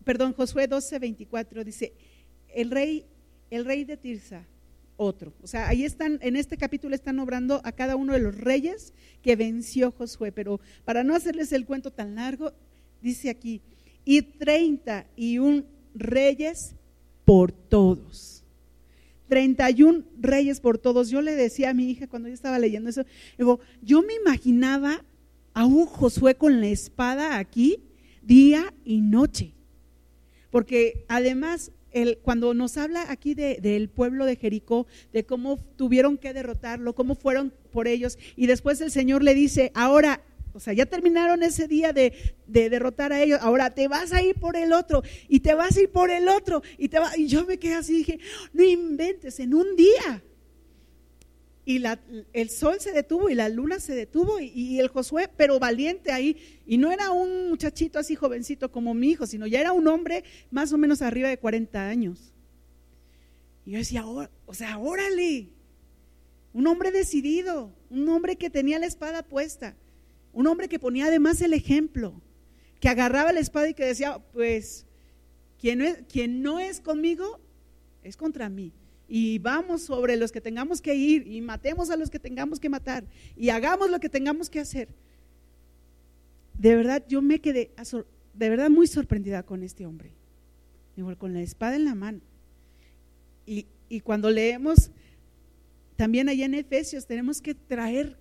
perdón, Josué 12:24, dice, el rey, el rey de Tirsa, otro. O sea, ahí están, en este capítulo están obrando a cada uno de los reyes que venció Josué. Pero para no hacerles el cuento tan largo, dice aquí, y treinta y un reyes por todos. 31 reyes por todos. Yo le decía a mi hija cuando yo estaba leyendo eso, digo, yo me imaginaba a un Josué con la espada aquí día y noche. Porque además, el, cuando nos habla aquí del pueblo de Jericó, de cómo tuvieron que derrotarlo, cómo fueron por ellos, y después el Señor le dice, ahora o sea, ya terminaron ese día de, derrotar a ellos. Ahora te vas a ir por el otro y te vas a ir por el otro. Y, te va, y yo me quedé así dije, no inventes, en un día. Y la, el sol se detuvo y la luna se detuvo y, el Josué, pero valiente ahí. Y no era un muchachito así jovencito como mi hijo, sino ya era un hombre más o menos arriba de 40 años. Y yo decía, o sea, órale, un hombre decidido, un hombre que tenía la espada puesta. Un hombre que ponía además el ejemplo, que agarraba la espada y que decía, pues, quien quien no es conmigo es contra mí. Y vamos sobre los que tengamos que ir y matemos a los que tengamos que matar y hagamos lo que tengamos que hacer. De verdad, yo me quedé de verdad muy sorprendida con este hombre, igual con la espada en la mano. Y, y cuando leemos, también allá en Efesios, tenemos que traer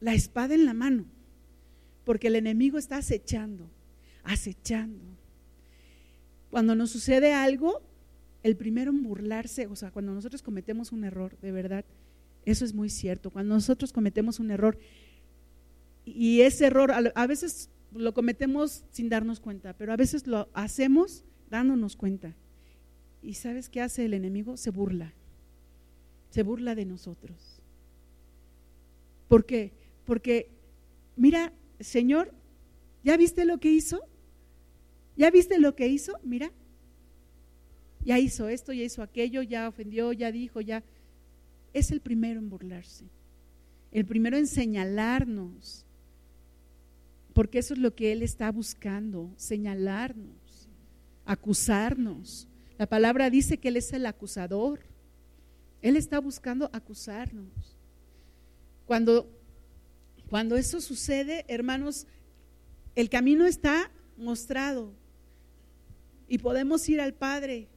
la espada en la mano porque el enemigo está acechando, acechando. Cuando nos sucede algo, el primero en burlarse, o sea, cuando nosotros cometemos un error, de verdad, eso es muy cierto. Cuando nosotros cometemos un error, y ese error a veces lo cometemos sin darnos cuenta, pero a veces lo hacemos dándonos cuenta. ¿Y sabes qué hace el enemigo? Se burla. Se burla de nosotros. ¿Por qué? Porque, mira, Señor, ¿ya viste lo que hizo? ¿Ya viste lo que hizo? Mira, ya hizo esto, ya hizo aquello, ya ofendió, ya dijo, ya. Es el primero en burlarse, el primero en señalarnos, porque eso es lo que Él está buscando, señalarnos, acusarnos. La palabra dice que Él es el acusador. Él está buscando acusarnos. Cuando cuando eso sucede, hermanos, el camino está mostrado y podemos ir al Padre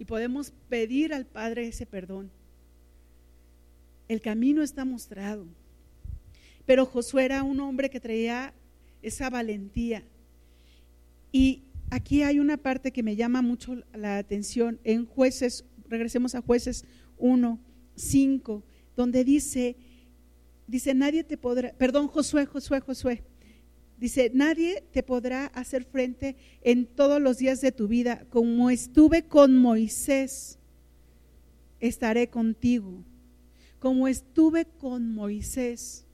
y podemos pedir al Padre ese perdón. El camino está mostrado. Pero Josué era un hombre que traía esa valentía. Y aquí hay una parte que me llama mucho la atención. En jueces, regresemos a jueces 1, 5, donde dice, dice, nadie te podrá, perdón, Josué, Josué, Josué, dice, nadie te podrá hacer frente en todos los días de tu vida, como estuve con Moisés, estaré contigo, como estuve con Moisés.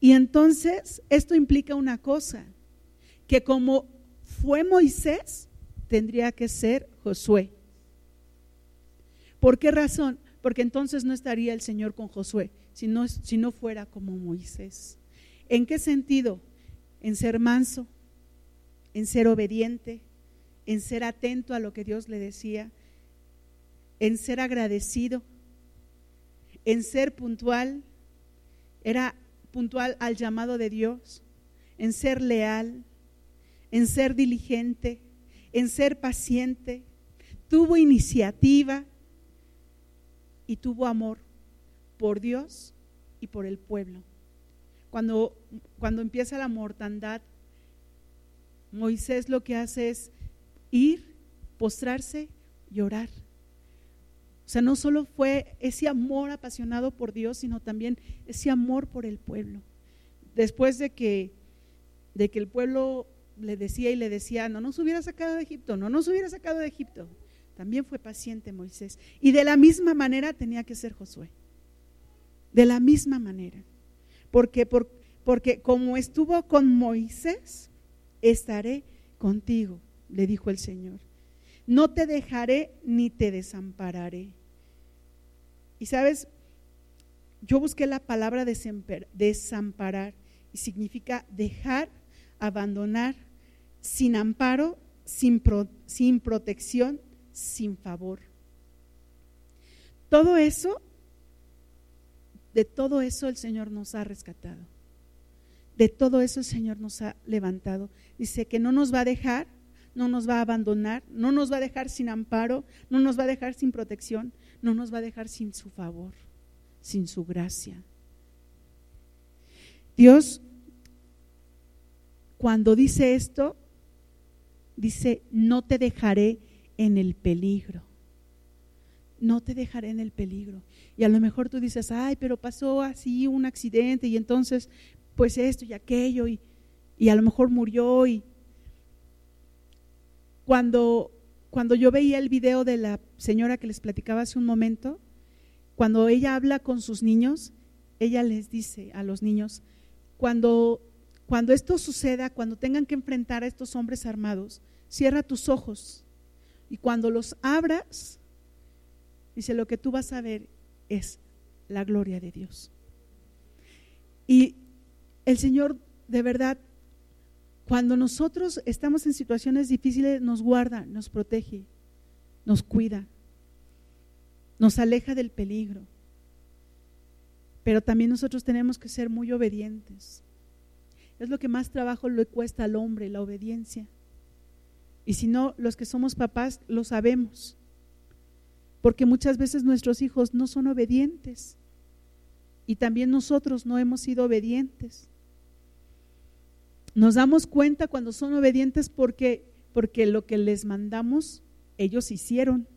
Y entonces esto implica una cosa, que como fue Moisés, tendría que ser Josué. ¿Por qué razón? Porque entonces no estaría el Señor con Josué, si no, si no fuera como Moisés. ¿En qué sentido? En ser manso, en ser obediente, en ser atento a lo que Dios le decía, en ser agradecido, en ser puntual, era puntual al llamado de Dios, en ser leal, en ser diligente, en ser paciente, tuvo iniciativa, y tuvo amor por Dios y por el pueblo. Cuando, cuando empieza la mortandad, Moisés lo que hace es ir, postrarse y orar. O sea, no solo fue ese amor apasionado por Dios, sino también ese amor por el pueblo. Después de que, de que el pueblo le decía y le decía, no nos hubiera sacado de Egipto, no nos hubiera sacado de Egipto. También fue paciente Moisés. Y de la misma manera tenía que ser Josué. De la misma manera. Porque, porque como estuvo con Moisés, estaré contigo, le dijo el Señor. No te dejaré ni te desampararé. Y sabes, yo busqué la palabra desamparar y significa dejar, abandonar, sin amparo, sin, sin protección, sin favor. Todo eso, de todo eso el Señor nos ha rescatado. De todo eso el Señor nos ha levantado. Dice que no nos va a dejar, no nos va a abandonar, no nos va a dejar sin amparo, no nos va a dejar sin protección, no nos va a dejar sin su favor, sin su gracia. Dios, cuando dice esto, dice, no te dejaré en el peligro. No te dejaré en el peligro. Y a lo mejor tú dices, ay, pero pasó así un accidente y entonces, pues esto y aquello, y, y a lo mejor murió. Y cuando, cuando yo veía el video de la señora que les platicaba hace un momento, cuando ella habla con sus niños, ella les dice a los niños, cuando, cuando esto suceda, cuando tengan que enfrentar a estos hombres armados, cierra tus ojos y cuando los abras, dice, lo que tú vas a ver es la gloria de Dios. Y el Señor, de verdad, cuando nosotros estamos en situaciones difíciles, nos guarda, nos protege, nos cuida, nos aleja del peligro. Pero también nosotros tenemos que ser muy obedientes. Es lo que más trabajo le cuesta al hombre, la obediencia. Y si no, los que somos papás lo sabemos. Porque muchas veces nuestros hijos no son obedientes. Y también nosotros no hemos sido obedientes. Nos damos cuenta cuando son obedientes porque, porque lo que les mandamos, ellos hicieron.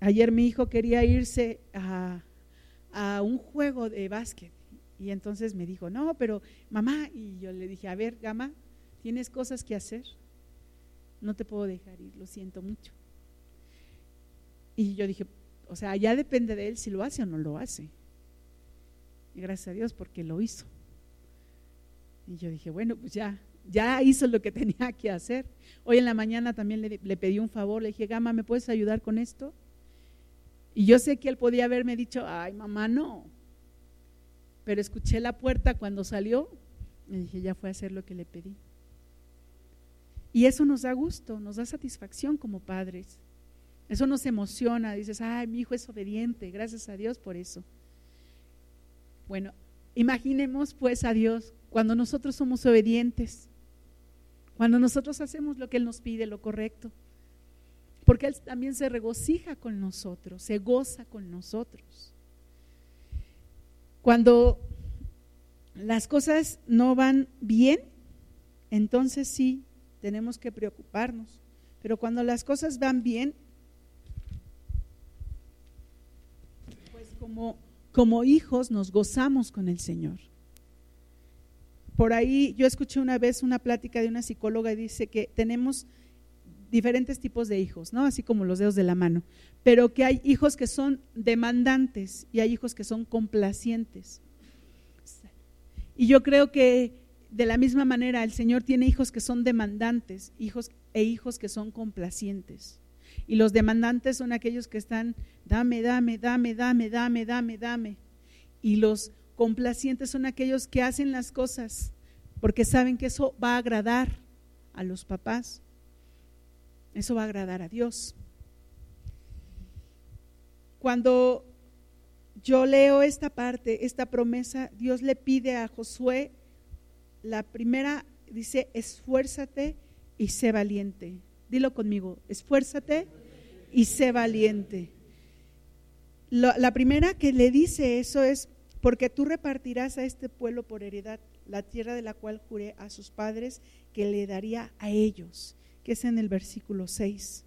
Ayer mi hijo quería irse a, a un juego de básquet. Y entonces me dijo, no, pero mamá, y yo le dije, a ver, Gama, tienes cosas que hacer no te puedo dejar ir, lo siento mucho. Y yo dije, o sea, ya depende de él si lo hace o no lo hace. Y gracias a Dios porque lo hizo. Y yo dije, bueno, pues ya, ya hizo lo que tenía que hacer. Hoy en la mañana también le, le pedí un favor, le dije, Gama, ¿me puedes ayudar con esto? Y yo sé que él podía haberme dicho, ay, mamá, no. Pero escuché la puerta cuando salió y dije, ya fue a hacer lo que le pedí. Y eso nos da gusto, nos da satisfacción como padres. Eso nos emociona, dices, ay, mi hijo es obediente, gracias a Dios por eso. Bueno, imaginemos pues a Dios cuando nosotros somos obedientes, cuando nosotros hacemos lo que Él nos pide, lo correcto, porque Él también se regocija con nosotros, se goza con nosotros. Cuando las cosas no van bien, entonces sí tenemos que preocuparnos. Pero cuando las cosas van bien, pues como, como hijos nos gozamos con el Señor. Por ahí yo escuché una vez una plática de una psicóloga y dice que tenemos diferentes tipos de hijos, ¿no? Así como los dedos de la mano, pero que hay hijos que son demandantes y hay hijos que son complacientes. Y yo creo que de la misma manera el Señor tiene hijos que son demandantes, hijos e hijos que son complacientes. Y los demandantes son aquellos que están, dame, dame, dame, dame, dame, dame, dame. Y los complacientes son aquellos que hacen las cosas porque saben que eso va a agradar a los papás. Eso va a agradar a Dios. Cuando yo leo esta parte, esta promesa, Dios le pide a Josué, la primera dice, esfuérzate y sé valiente. Dilo conmigo, esfuérzate y sé valiente. La, primera que le dice eso es, porque tú repartirás a este pueblo por heredad la tierra de la cual juré a sus padres que le daría a ellos, que es en el versículo 6.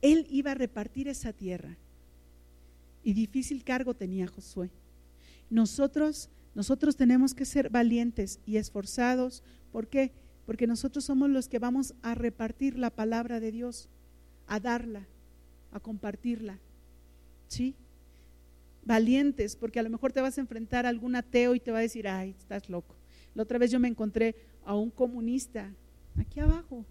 Él iba a repartir esa tierra y difícil cargo tenía Josué. Nosotros, nosotros tenemos que ser valientes y esforzados. ¿Por qué? Porque nosotros somos los que vamos a repartir la palabra de Dios, a darla, a compartirla. ¿Sí? Valientes, porque a lo mejor te vas a enfrentar a algún ateo y te va a decir, ay, estás loco. La otra vez yo me encontré a un comunista aquí abajo.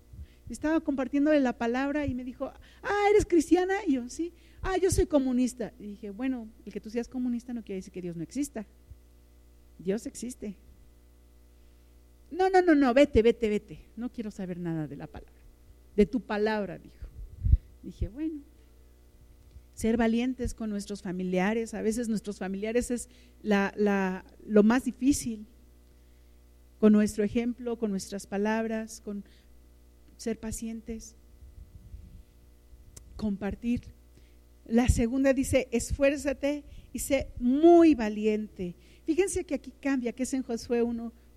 Estaba compartiéndole la palabra y me dijo, ah, ¿eres cristiana? Y yo, sí ah, yo soy comunista. Y dije, bueno, el que tú seas comunista no quiere decir que Dios no exista. Dios existe. No, no, no, no, vete, vete, vete. No quiero saber nada de la palabra. De tu palabra, dijo. Dije, bueno, ser valientes con nuestros familiares. A veces nuestros familiares es la, lo más difícil. Con nuestro ejemplo, con nuestras palabras, con ser pacientes, compartir la segunda dice, esfuérzate y sé muy valiente. Fíjense que aquí cambia, que es en Josué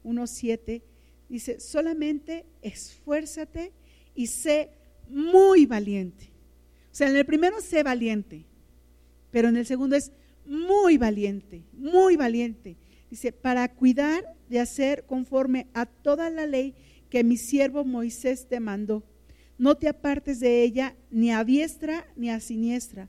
1.7. dice, solamente esfuérzate y sé muy valiente. O sea, en el primero sé valiente, pero en el segundo es muy valiente, muy valiente. Dice, para cuidar de hacer conforme a toda la ley que mi siervo Moisés te mandó no te apartes de ella ni a diestra ni a siniestra,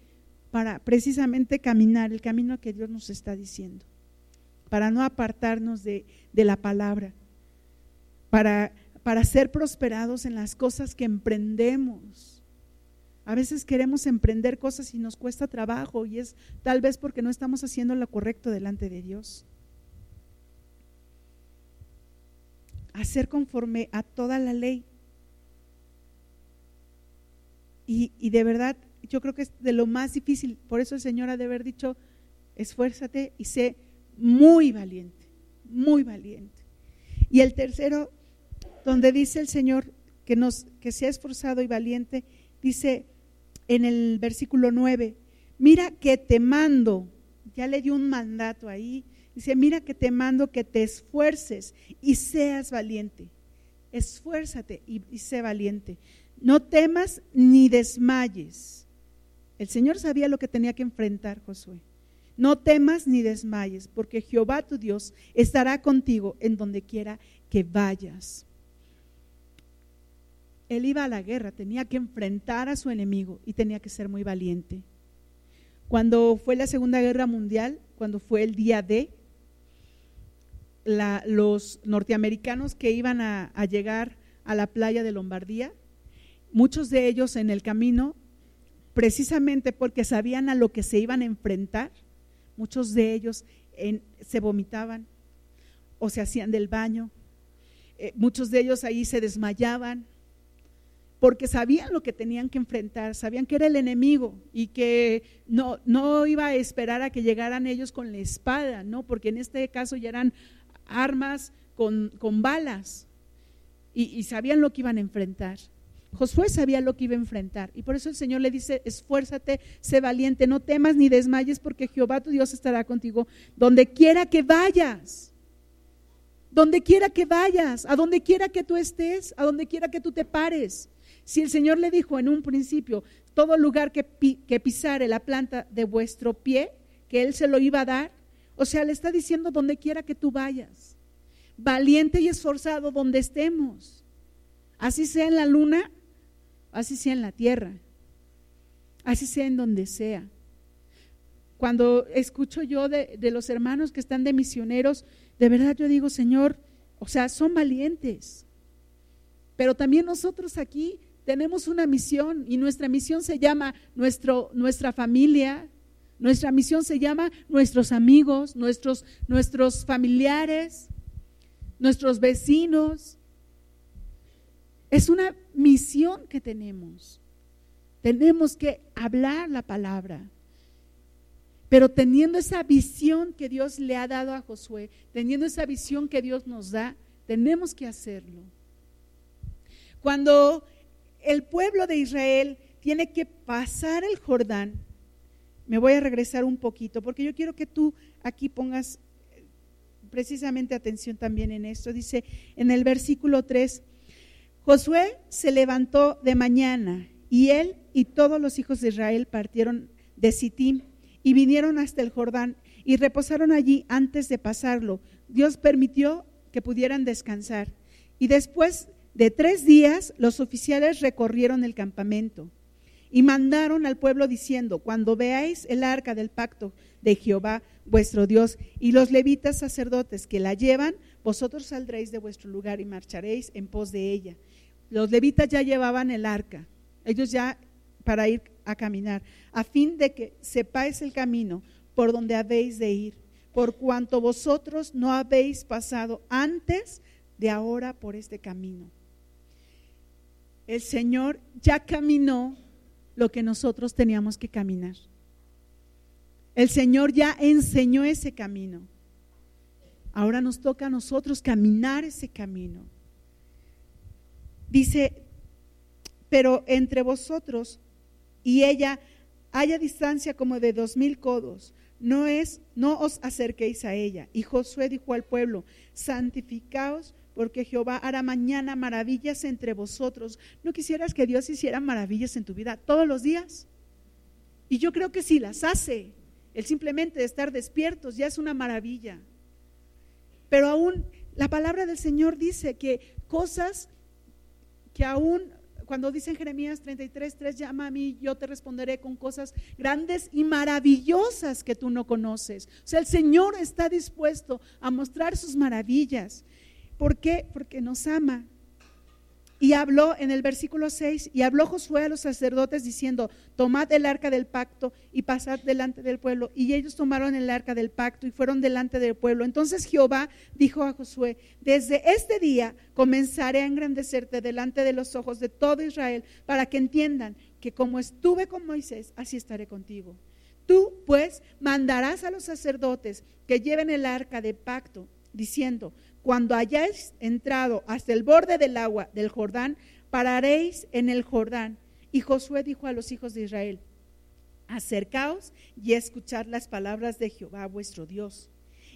Para precisamente caminar el camino que Dios nos está diciendo, para no apartarnos de, la palabra, para, para ser prosperados en las cosas que emprendemos. A veces queremos emprender cosas y nos cuesta trabajo y es tal vez porque no estamos haciendo lo correcto delante de Dios. Hacer conforme a toda la ley. Y, y de verdad yo creo que es de lo más difícil. Por eso el Señor ha de haber dicho, esfuérzate y sé muy valiente, muy valiente. Y el tercero, donde dice el Señor que, nos, que sea esforzado y valiente, dice en el versículo 9, mira que te mando, ya le dio un mandato ahí, dice, mira que te mando que te esfuerces y seas valiente. Esfuérzate y, y sé valiente. No temas ni desmayes el Señor sabía lo que tenía que enfrentar Josué. No temas ni desmayes, porque Jehová tu Dios estará contigo en donde quiera que vayas. Él iba a la guerra, tenía que enfrentar a su enemigo y tenía que ser muy valiente. Cuando fue la Segunda Guerra Mundial, cuando fue el día D, los norteamericanos que iban a llegar a la playa de Lombardía, muchos de ellos en el camino precisamente porque sabían a lo que se iban a enfrentar, muchos de ellos se vomitaban o se hacían del baño, eh, muchos de ellos ahí se desmayaban porque sabían lo que tenían que enfrentar, sabían que era el enemigo y que no, no iba a esperar a que llegaran ellos con la espada, ¿no? Porque en este caso ya eran armas con, con balas y, y sabían lo que iban a enfrentar. Josué sabía lo que iba a enfrentar y por eso el Señor le dice, esfuérzate, sé valiente, no temas ni desmayes porque Jehová tu Dios estará contigo donde quiera que vayas. Donde quiera que vayas, a donde quiera que tú estés, a donde quiera que tú te pares. Si el Señor le dijo en un principio, todo lugar que, que pisare la planta de vuestro pie, que Él se lo iba a dar, o sea, le está diciendo donde quiera que tú vayas, valiente y esforzado donde estemos, así sea en la luna, así sea en la tierra, así sea en donde sea. Cuando escucho yo de, de, los hermanos que están de misioneros, de verdad yo digo, Señor, o sea, son valientes. Pero también nosotros aquí tenemos una misión y nuestra misión se llama nuestro, nuestra familia, nuestra misión se llama nuestros amigos, nuestros, nuestros familiares, nuestros vecinos, es una misión que tenemos. Tenemos que hablar la palabra. Pero teniendo esa visión que Dios le ha dado a Josué, teniendo esa visión que Dios nos da, tenemos que hacerlo. Cuando el pueblo de Israel tiene que pasar el Jordán, me voy a regresar un poquito, porque yo quiero que tú aquí pongas precisamente atención también en esto. Dice en el versículo 3, Josué se levantó de mañana y él y todos los hijos de Israel partieron de Sittim y vinieron hasta el Jordán y reposaron allí antes de pasarlo. Dios permitió que pudieran descansar. Y después de tres días los oficiales recorrieron el campamento y mandaron al pueblo diciendo, cuando veáis el arca del pacto de Jehová vuestro Dios y los levitas sacerdotes que la llevan, vosotros saldréis de vuestro lugar y marcharéis en pos de ella. Los levitas ya llevaban el arca, ellos ya para ir a caminar, a fin de que sepáis el camino por donde habéis de ir, por cuanto vosotros no habéis pasado antes de ahora por este camino. El Señor ya caminó lo que nosotros teníamos que caminar. El Señor ya enseñó ese camino. Ahora nos toca a nosotros caminar ese camino. Dice, pero entre vosotros y ella haya distancia como de dos mil codos. No es, no os acerquéis a ella. Y Josué dijo al pueblo, santificaos porque Jehová hará mañana maravillas entre vosotros. ¿No quisieras que Dios hiciera maravillas en tu vida todos los días? Y yo creo que si las hace, el simplemente de estar despiertos ya es una maravilla. Pero aún la palabra del Señor dice que cosas que aún cuando dice en Jeremías 33, 3, llama a mí, yo te responderé con cosas grandes y maravillosas que tú no conoces. O sea, el Señor está dispuesto a mostrar sus maravillas. ¿Por qué? Porque nos ama. Y habló en el versículo 6, y habló Josué a los sacerdotes diciendo, tomad el arca del pacto y pasad delante del pueblo. Y ellos tomaron el arca del pacto y fueron delante del pueblo. Entonces Jehová dijo a Josué, desde este día comenzaré a engrandecerte delante de los ojos de todo Israel, para que entiendan que como estuve con Moisés, así estaré contigo. Tú pues mandarás a los sacerdotes que lleven el arca de pacto, diciendo, cuando hayáis entrado hasta el borde del agua del Jordán, pararéis en el Jordán. Y Josué dijo a los hijos de Israel, acercaos y escuchad las palabras de Jehová vuestro Dios.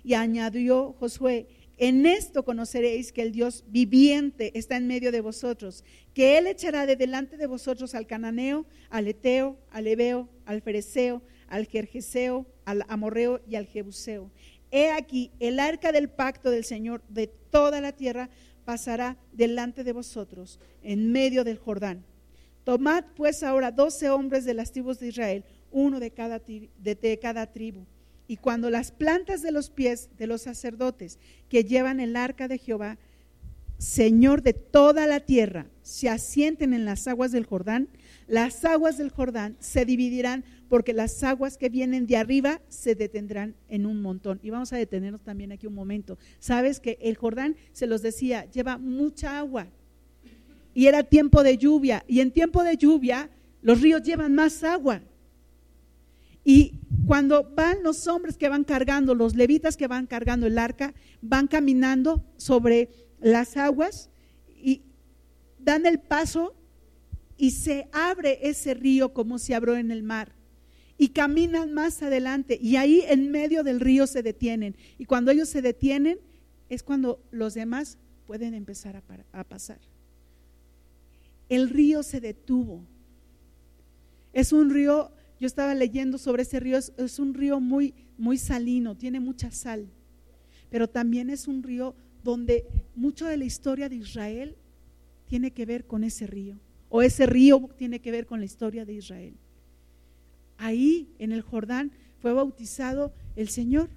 Y añadió Josué, en esto conoceréis que el Dios viviente está en medio de vosotros, que Él echará de delante de vosotros al cananeo, al eteo, al ebeo, al fereceo, al jerjeseo, al amorreo y al jebuseo. He aquí, el arca del pacto del Señor de toda la tierra pasará delante de vosotros en medio del Jordán. Tomad pues ahora doce hombres de las tribus de Israel, uno de cada, de cada tribu. Y cuando las plantas de los pies de los sacerdotes que llevan el arca de Jehová, Señor de toda la tierra, se asienten en las aguas del Jordán, las aguas del Jordán se dividirán porque las aguas que vienen de arriba se detendrán en un montón. Y vamos a detenernos también aquí un momento. Sabes que el Jordán, se los decía, lleva mucha agua. y era tiempo de lluvia. Y en tiempo de lluvia los ríos llevan más agua. Y cuando van los hombres que van cargando, los levitas que van cargando el arca, van caminando sobre las aguas y dan el paso y se abre ese río como se abrió en el mar. Y caminan más adelante y ahí en medio del río se detienen. Y cuando ellos se detienen es cuando los demás pueden empezar a, pasar. El río se detuvo. Es un río yo estaba leyendo sobre ese río, es, un río muy, muy salino, tiene mucha sal, pero también es un río donde mucho de la historia de Israel tiene que ver con ese río, o ese río tiene que ver con la historia de Israel. Ahí en el Jordán fue bautizado el Señor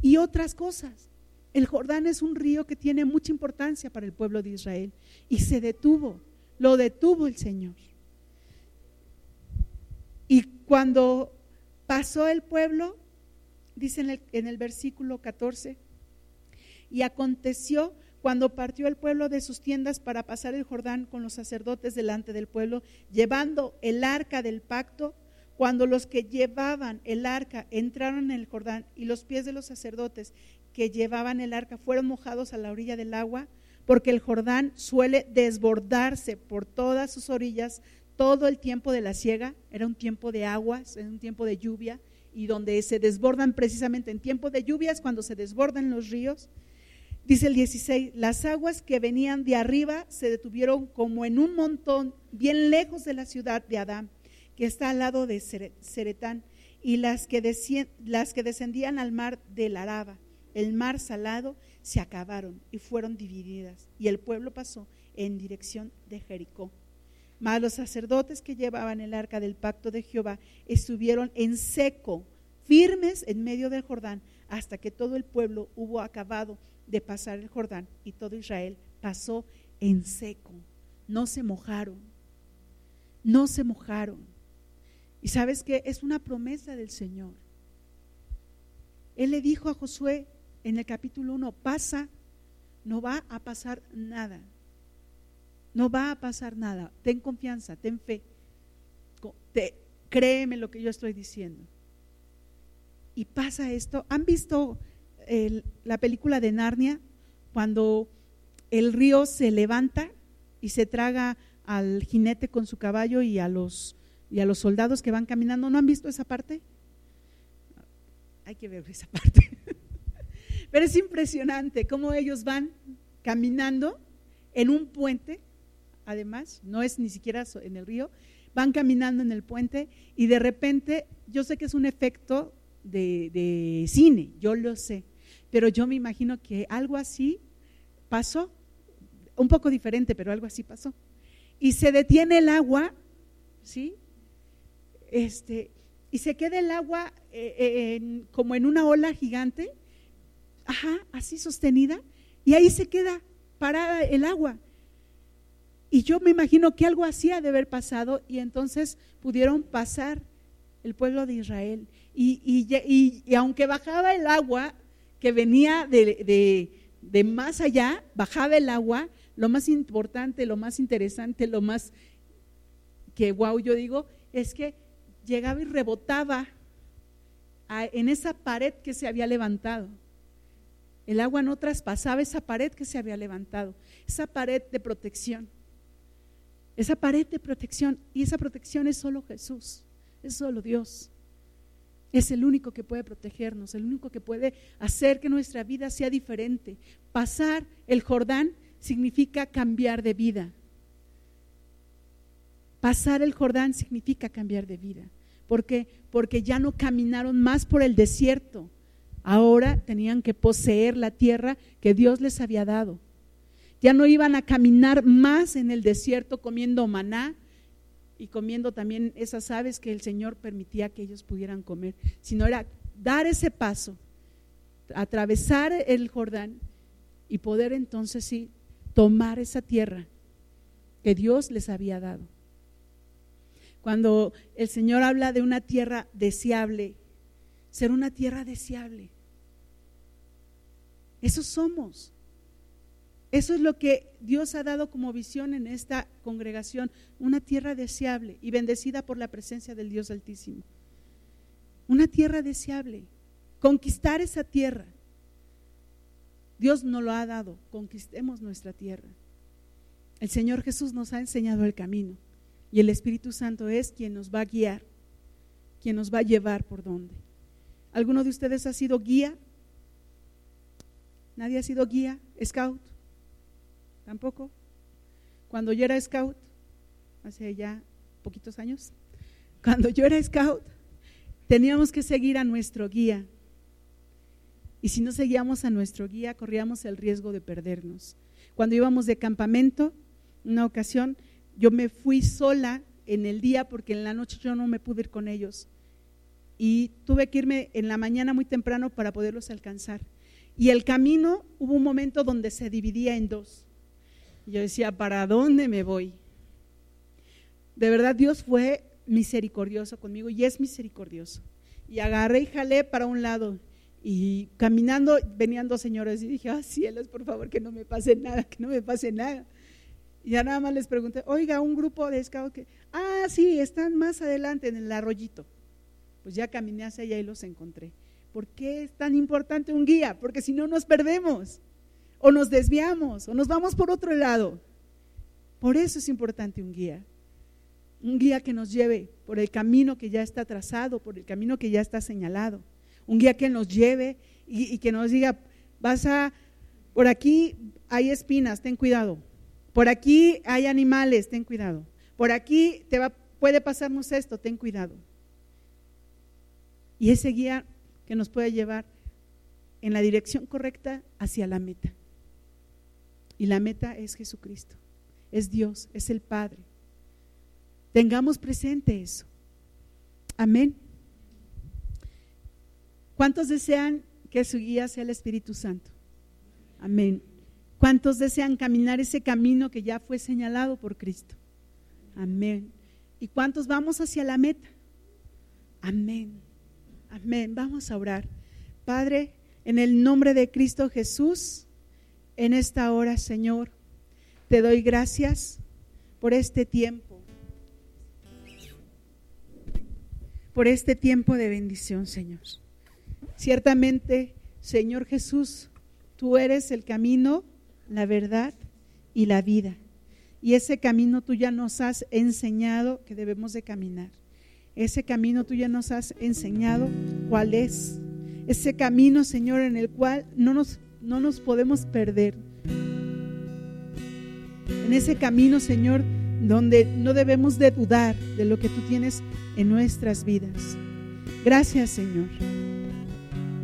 y otras cosas. El Jordán es un río que tiene mucha importancia para el pueblo de Israel y se detuvo, lo detuvo el Señor. Y cuando pasó el pueblo, dice en el, en el versículo 14, y aconteció cuando partió el pueblo de sus tiendas para pasar el Jordán con los sacerdotes delante del pueblo, llevando el arca del pacto, cuando los que llevaban el arca entraron en el Jordán y los pies de los sacerdotes que llevaban el arca fueron mojados a la orilla del agua, porque el Jordán suele desbordarse por todas sus orillas todo el tiempo de la siega, era un tiempo de aguas, era un tiempo de lluvia, y donde se desbordan precisamente en tiempo de lluvias, cuando se desbordan los ríos. Dice el 16, las aguas que venían de arriba se detuvieron como en un montón, bien lejos de la ciudad de Adán, que está al lado de Seretán, y las que, las que descendían al mar del Araba, el mar salado, se acabaron y fueron divididas, y el pueblo pasó en dirección de Jericó. Mas los sacerdotes que llevaban el arca del pacto de Jehová estuvieron en seco, firmes en medio del Jordán, hasta que todo el pueblo hubo acabado de pasar el Jordán y todo Israel pasó en seco. No se mojaron, no se mojaron. Y sabes que es una promesa del Señor. Él le dijo a Josué en el capítulo 1, pasa, no va a pasar nada. No va a pasar nada. Ten confianza, ten fe. Créeme lo que yo estoy diciendo. Y pasa esto. ¿Han visto la película de Narnia? Cuando el río se levanta y se traga al jinete con su caballo y a los, y a los soldados que van caminando. ¿No han visto esa parte? Hay que ver esa parte. Pero es impresionante cómo ellos van caminando en un puente además, no es ni siquiera en el río, van caminando en el puente y de repente, yo sé que es un efecto de, cine, yo lo sé, pero yo me imagino que algo así pasó, un poco diferente, pero algo así pasó. Y se detiene el agua, ¿sí? Este, y se queda el agua eh, eh, como en una ola gigante, ajá, así sostenida, y ahí se queda parada el agua. Y yo me imagino que algo hacía de haber pasado y entonces pudieron pasar el pueblo de Israel. Y, aunque bajaba el agua que venía de, de, más allá, bajaba el agua, lo más importante, lo más interesante, lo más que wow yo digo, es que llegaba y rebotaba en esa pared que se había levantado. El agua no traspasaba esa pared que se había levantado, esa pared de protección esa pared de protección. Y esa protección es solo Jesús, es solo Dios. Es el único que puede protegernos, el único que puede hacer que nuestra vida sea diferente. Pasar el Jordán significa cambiar de vida. Pasar el Jordán significa cambiar de vida. ¿Por qué? Porque ya no caminaron más por el desierto. Ahora tenían que poseer la tierra que Dios les había dado. Ya no iban a caminar más en el desierto comiendo maná y comiendo también esas aves que el Señor permitía que ellos pudieran comer, sino era dar ese paso, atravesar el Jordán y poder entonces sí tomar esa tierra que Dios les había dado. Cuando el Señor habla de una tierra deseable, ser una tierra deseable, eso somos. Eso es lo que Dios ha dado como visión en esta congregación, una tierra deseable y bendecida por la presencia del Dios Altísimo. Una tierra deseable, conquistar esa tierra. Dios nos lo ha dado, conquistemos nuestra tierra. El Señor Jesús nos ha enseñado el camino y el Espíritu Santo es quien nos va a guiar, quien nos va a llevar por donde. ¿Alguno de ustedes ha sido guía? ¿Nadie ha sido guía? ¿Scout? ¿Tampoco? Cuando yo era scout, hace ya poquitos años, cuando yo era scout, teníamos que seguir a nuestro guía. Y si no seguíamos a nuestro guía, corríamos el riesgo de perdernos. Cuando íbamos de campamento, una ocasión, yo me fui sola en el día porque en la noche yo no me pude ir con ellos. Y tuve que irme en la mañana muy temprano para poderlos alcanzar. Y el camino hubo un momento donde se dividía en dos. Y yo decía, ¿para dónde me voy? De verdad Dios fue misericordioso conmigo y es misericordioso. Y agarré y jalé para un lado. Y caminando venían dos señores y dije, ah, cielos, por favor, que no me pase nada, que no me pase nada. Y ya nada más les pregunté, oiga, un grupo de scouts que, ah, sí, están más adelante en el arroyito. Pues ya caminé hacia allá y los encontré. ¿Por qué es tan importante un guía? Porque si no nos perdemos, o nos desviamos, o nos vamos por otro lado. Por eso es importante un guía. Un guía que nos lleve por el camino que ya está trazado, por el camino que ya está señalado. Un guía que nos lleve y, que nos diga, vas a, por aquí hay espinas, ten cuidado. Por aquí hay animales, ten cuidado. Por aquí te va, puede pasarnos esto, ten cuidado. Y ese guía que nos puede llevar en la dirección correcta hacia la meta. Y la meta es Jesucristo, es Dios, es el Padre. Tengamos presente eso. Amén. ¿Cuántos desean que su guía sea el Espíritu Santo? Amén. ¿Cuántos desean caminar ese camino que ya fue señalado por Cristo? Amén. ¿Y cuántos vamos hacia la meta? Amén. Amén. Vamos a orar. Padre, en el nombre de Cristo Jesús, en esta hora, Señor, te doy gracias por este tiempo. Por este tiempo de bendición, Señor. Ciertamente, Señor Jesús, tú eres el camino, la verdad y la vida. Y ese camino tú ya nos has enseñado que debemos de caminar. Ese camino tú ya nos has enseñado cuál es. Ese camino, Señor, en el cual no nos, no nos podemos perder. En ese camino, Señor, donde no debemos de dudar de lo que tú tienes en nuestras vidas. Gracias, Señor.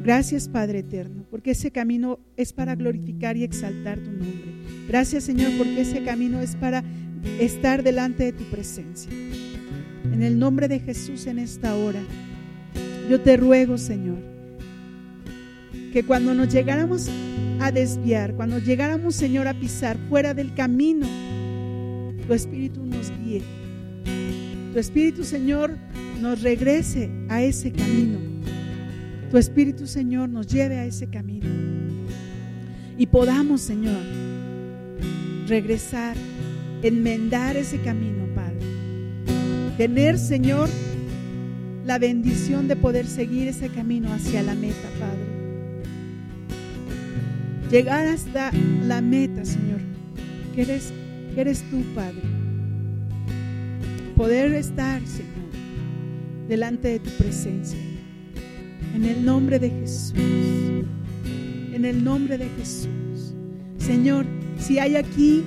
Gracias, Padre Eterno, porque ese camino es para glorificar y exaltar tu nombre. Gracias, Señor, porque ese camino es para estar delante de tu presencia. En el nombre de Jesús en esta hora, yo te ruego, Señor, que cuando nos llegáramos a desviar, cuando llegáramos, Señor, a pisar fuera del camino, tu Espíritu nos guíe. Tu Espíritu, Señor, nos regrese a ese camino. Tu Espíritu, Señor, nos lleve a ese camino. Y podamos, Señor, regresar, enmendar ese camino, Padre tener, Señor, la bendición de poder seguir ese camino hacia la meta, Padre. Llegar hasta la meta, Señor, que eres, que eres tú, Padre. Poder estar, Señor, delante de tu presencia. En el nombre de Jesús. En el nombre de Jesús. Señor, si hay aquí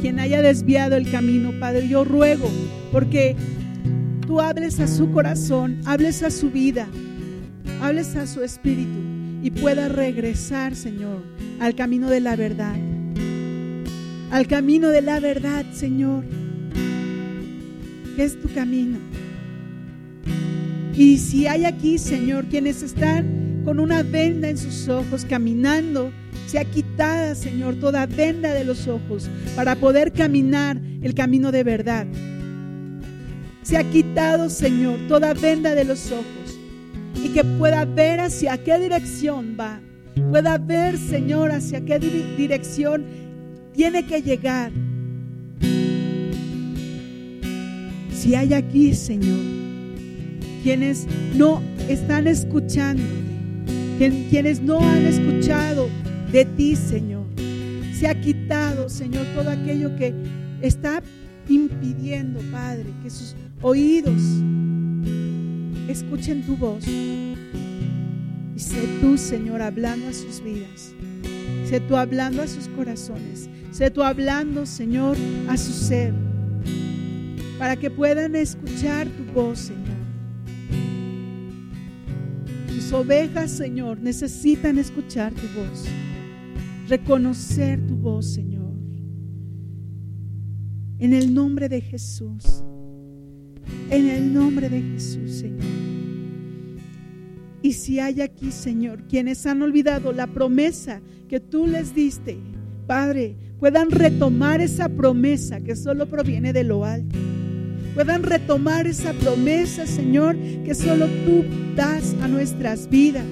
quien haya desviado el camino, Padre, yo ruego porque tú hables a su corazón, hables a su vida, hables a su espíritu y pueda regresar, Señor, al camino de la verdad. Al camino de la verdad, Señor, que es tu camino. Y si hay aquí, Señor, quienes están con una venda en sus ojos, caminando, sea quitada, Señor, toda venda de los ojos para poder caminar el camino de verdad. Se ha quitado, Señor, toda venda de los ojos y que pueda ver hacia qué dirección va pueda ver, Señor, hacia qué dirección tiene que llegar. Si hay aquí, Señor, quienes no están escuchando, quienes no han escuchado de ti, Señor, se ha quitado, Señor, todo aquello que está impidiendo, Padre, que sus oídos escuchen tu voz. Y sé tú, Señor, hablando a sus vidas. Sé tú hablando a sus corazones. Sé tú hablando, Señor, a su ser. Para que puedan escuchar tu voz, Señor. Tus ovejas, Señor, necesitan escuchar tu voz. Reconocer tu voz, Señor. En el nombre de Jesús. En el nombre de Jesús, Señor. Y si hay aquí, Señor, quienes han olvidado la promesa que tú les diste, Padre, puedan retomar esa promesa que solo proviene de lo alto. Puedan retomar esa promesa, Señor, que solo tú das a nuestras vidas.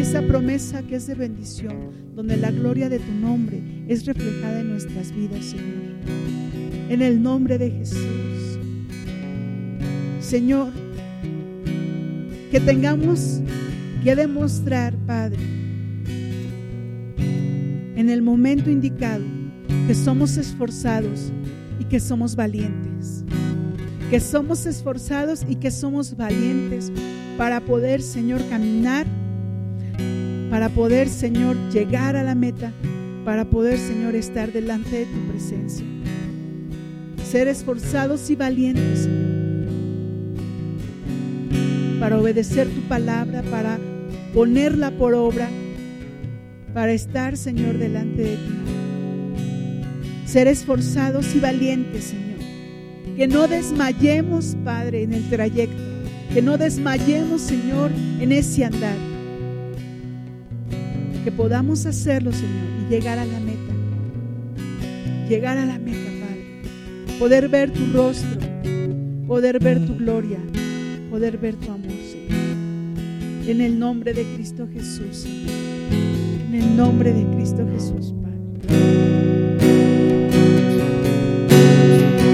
Esa promesa que es de bendición, donde la gloria de tu nombre es reflejada en nuestras vidas, Señor. En el nombre de Jesús. Señor, que tengamos que demostrar, Padre, en el momento indicado, que somos esforzados y que somos valientes. Que somos esforzados y que somos valientes para poder, Señor, caminar, para poder, Señor, llegar a la meta, para poder, Señor, estar delante de tu presencia. Ser esforzados y valientes, Señor para obedecer tu palabra, para ponerla por obra, para estar, Señor, delante de ti. Ser esforzados y valientes, Señor. Que no desmayemos, Padre, en el trayecto. Que no desmayemos, Señor, en ese andar. Que podamos hacerlo, Señor, y llegar a la meta. Llegar a la meta, Padre. Poder ver tu rostro, poder ver tu gloria poder ver tu amor. En el nombre de Cristo Jesús, En el nombre de Cristo Jesús.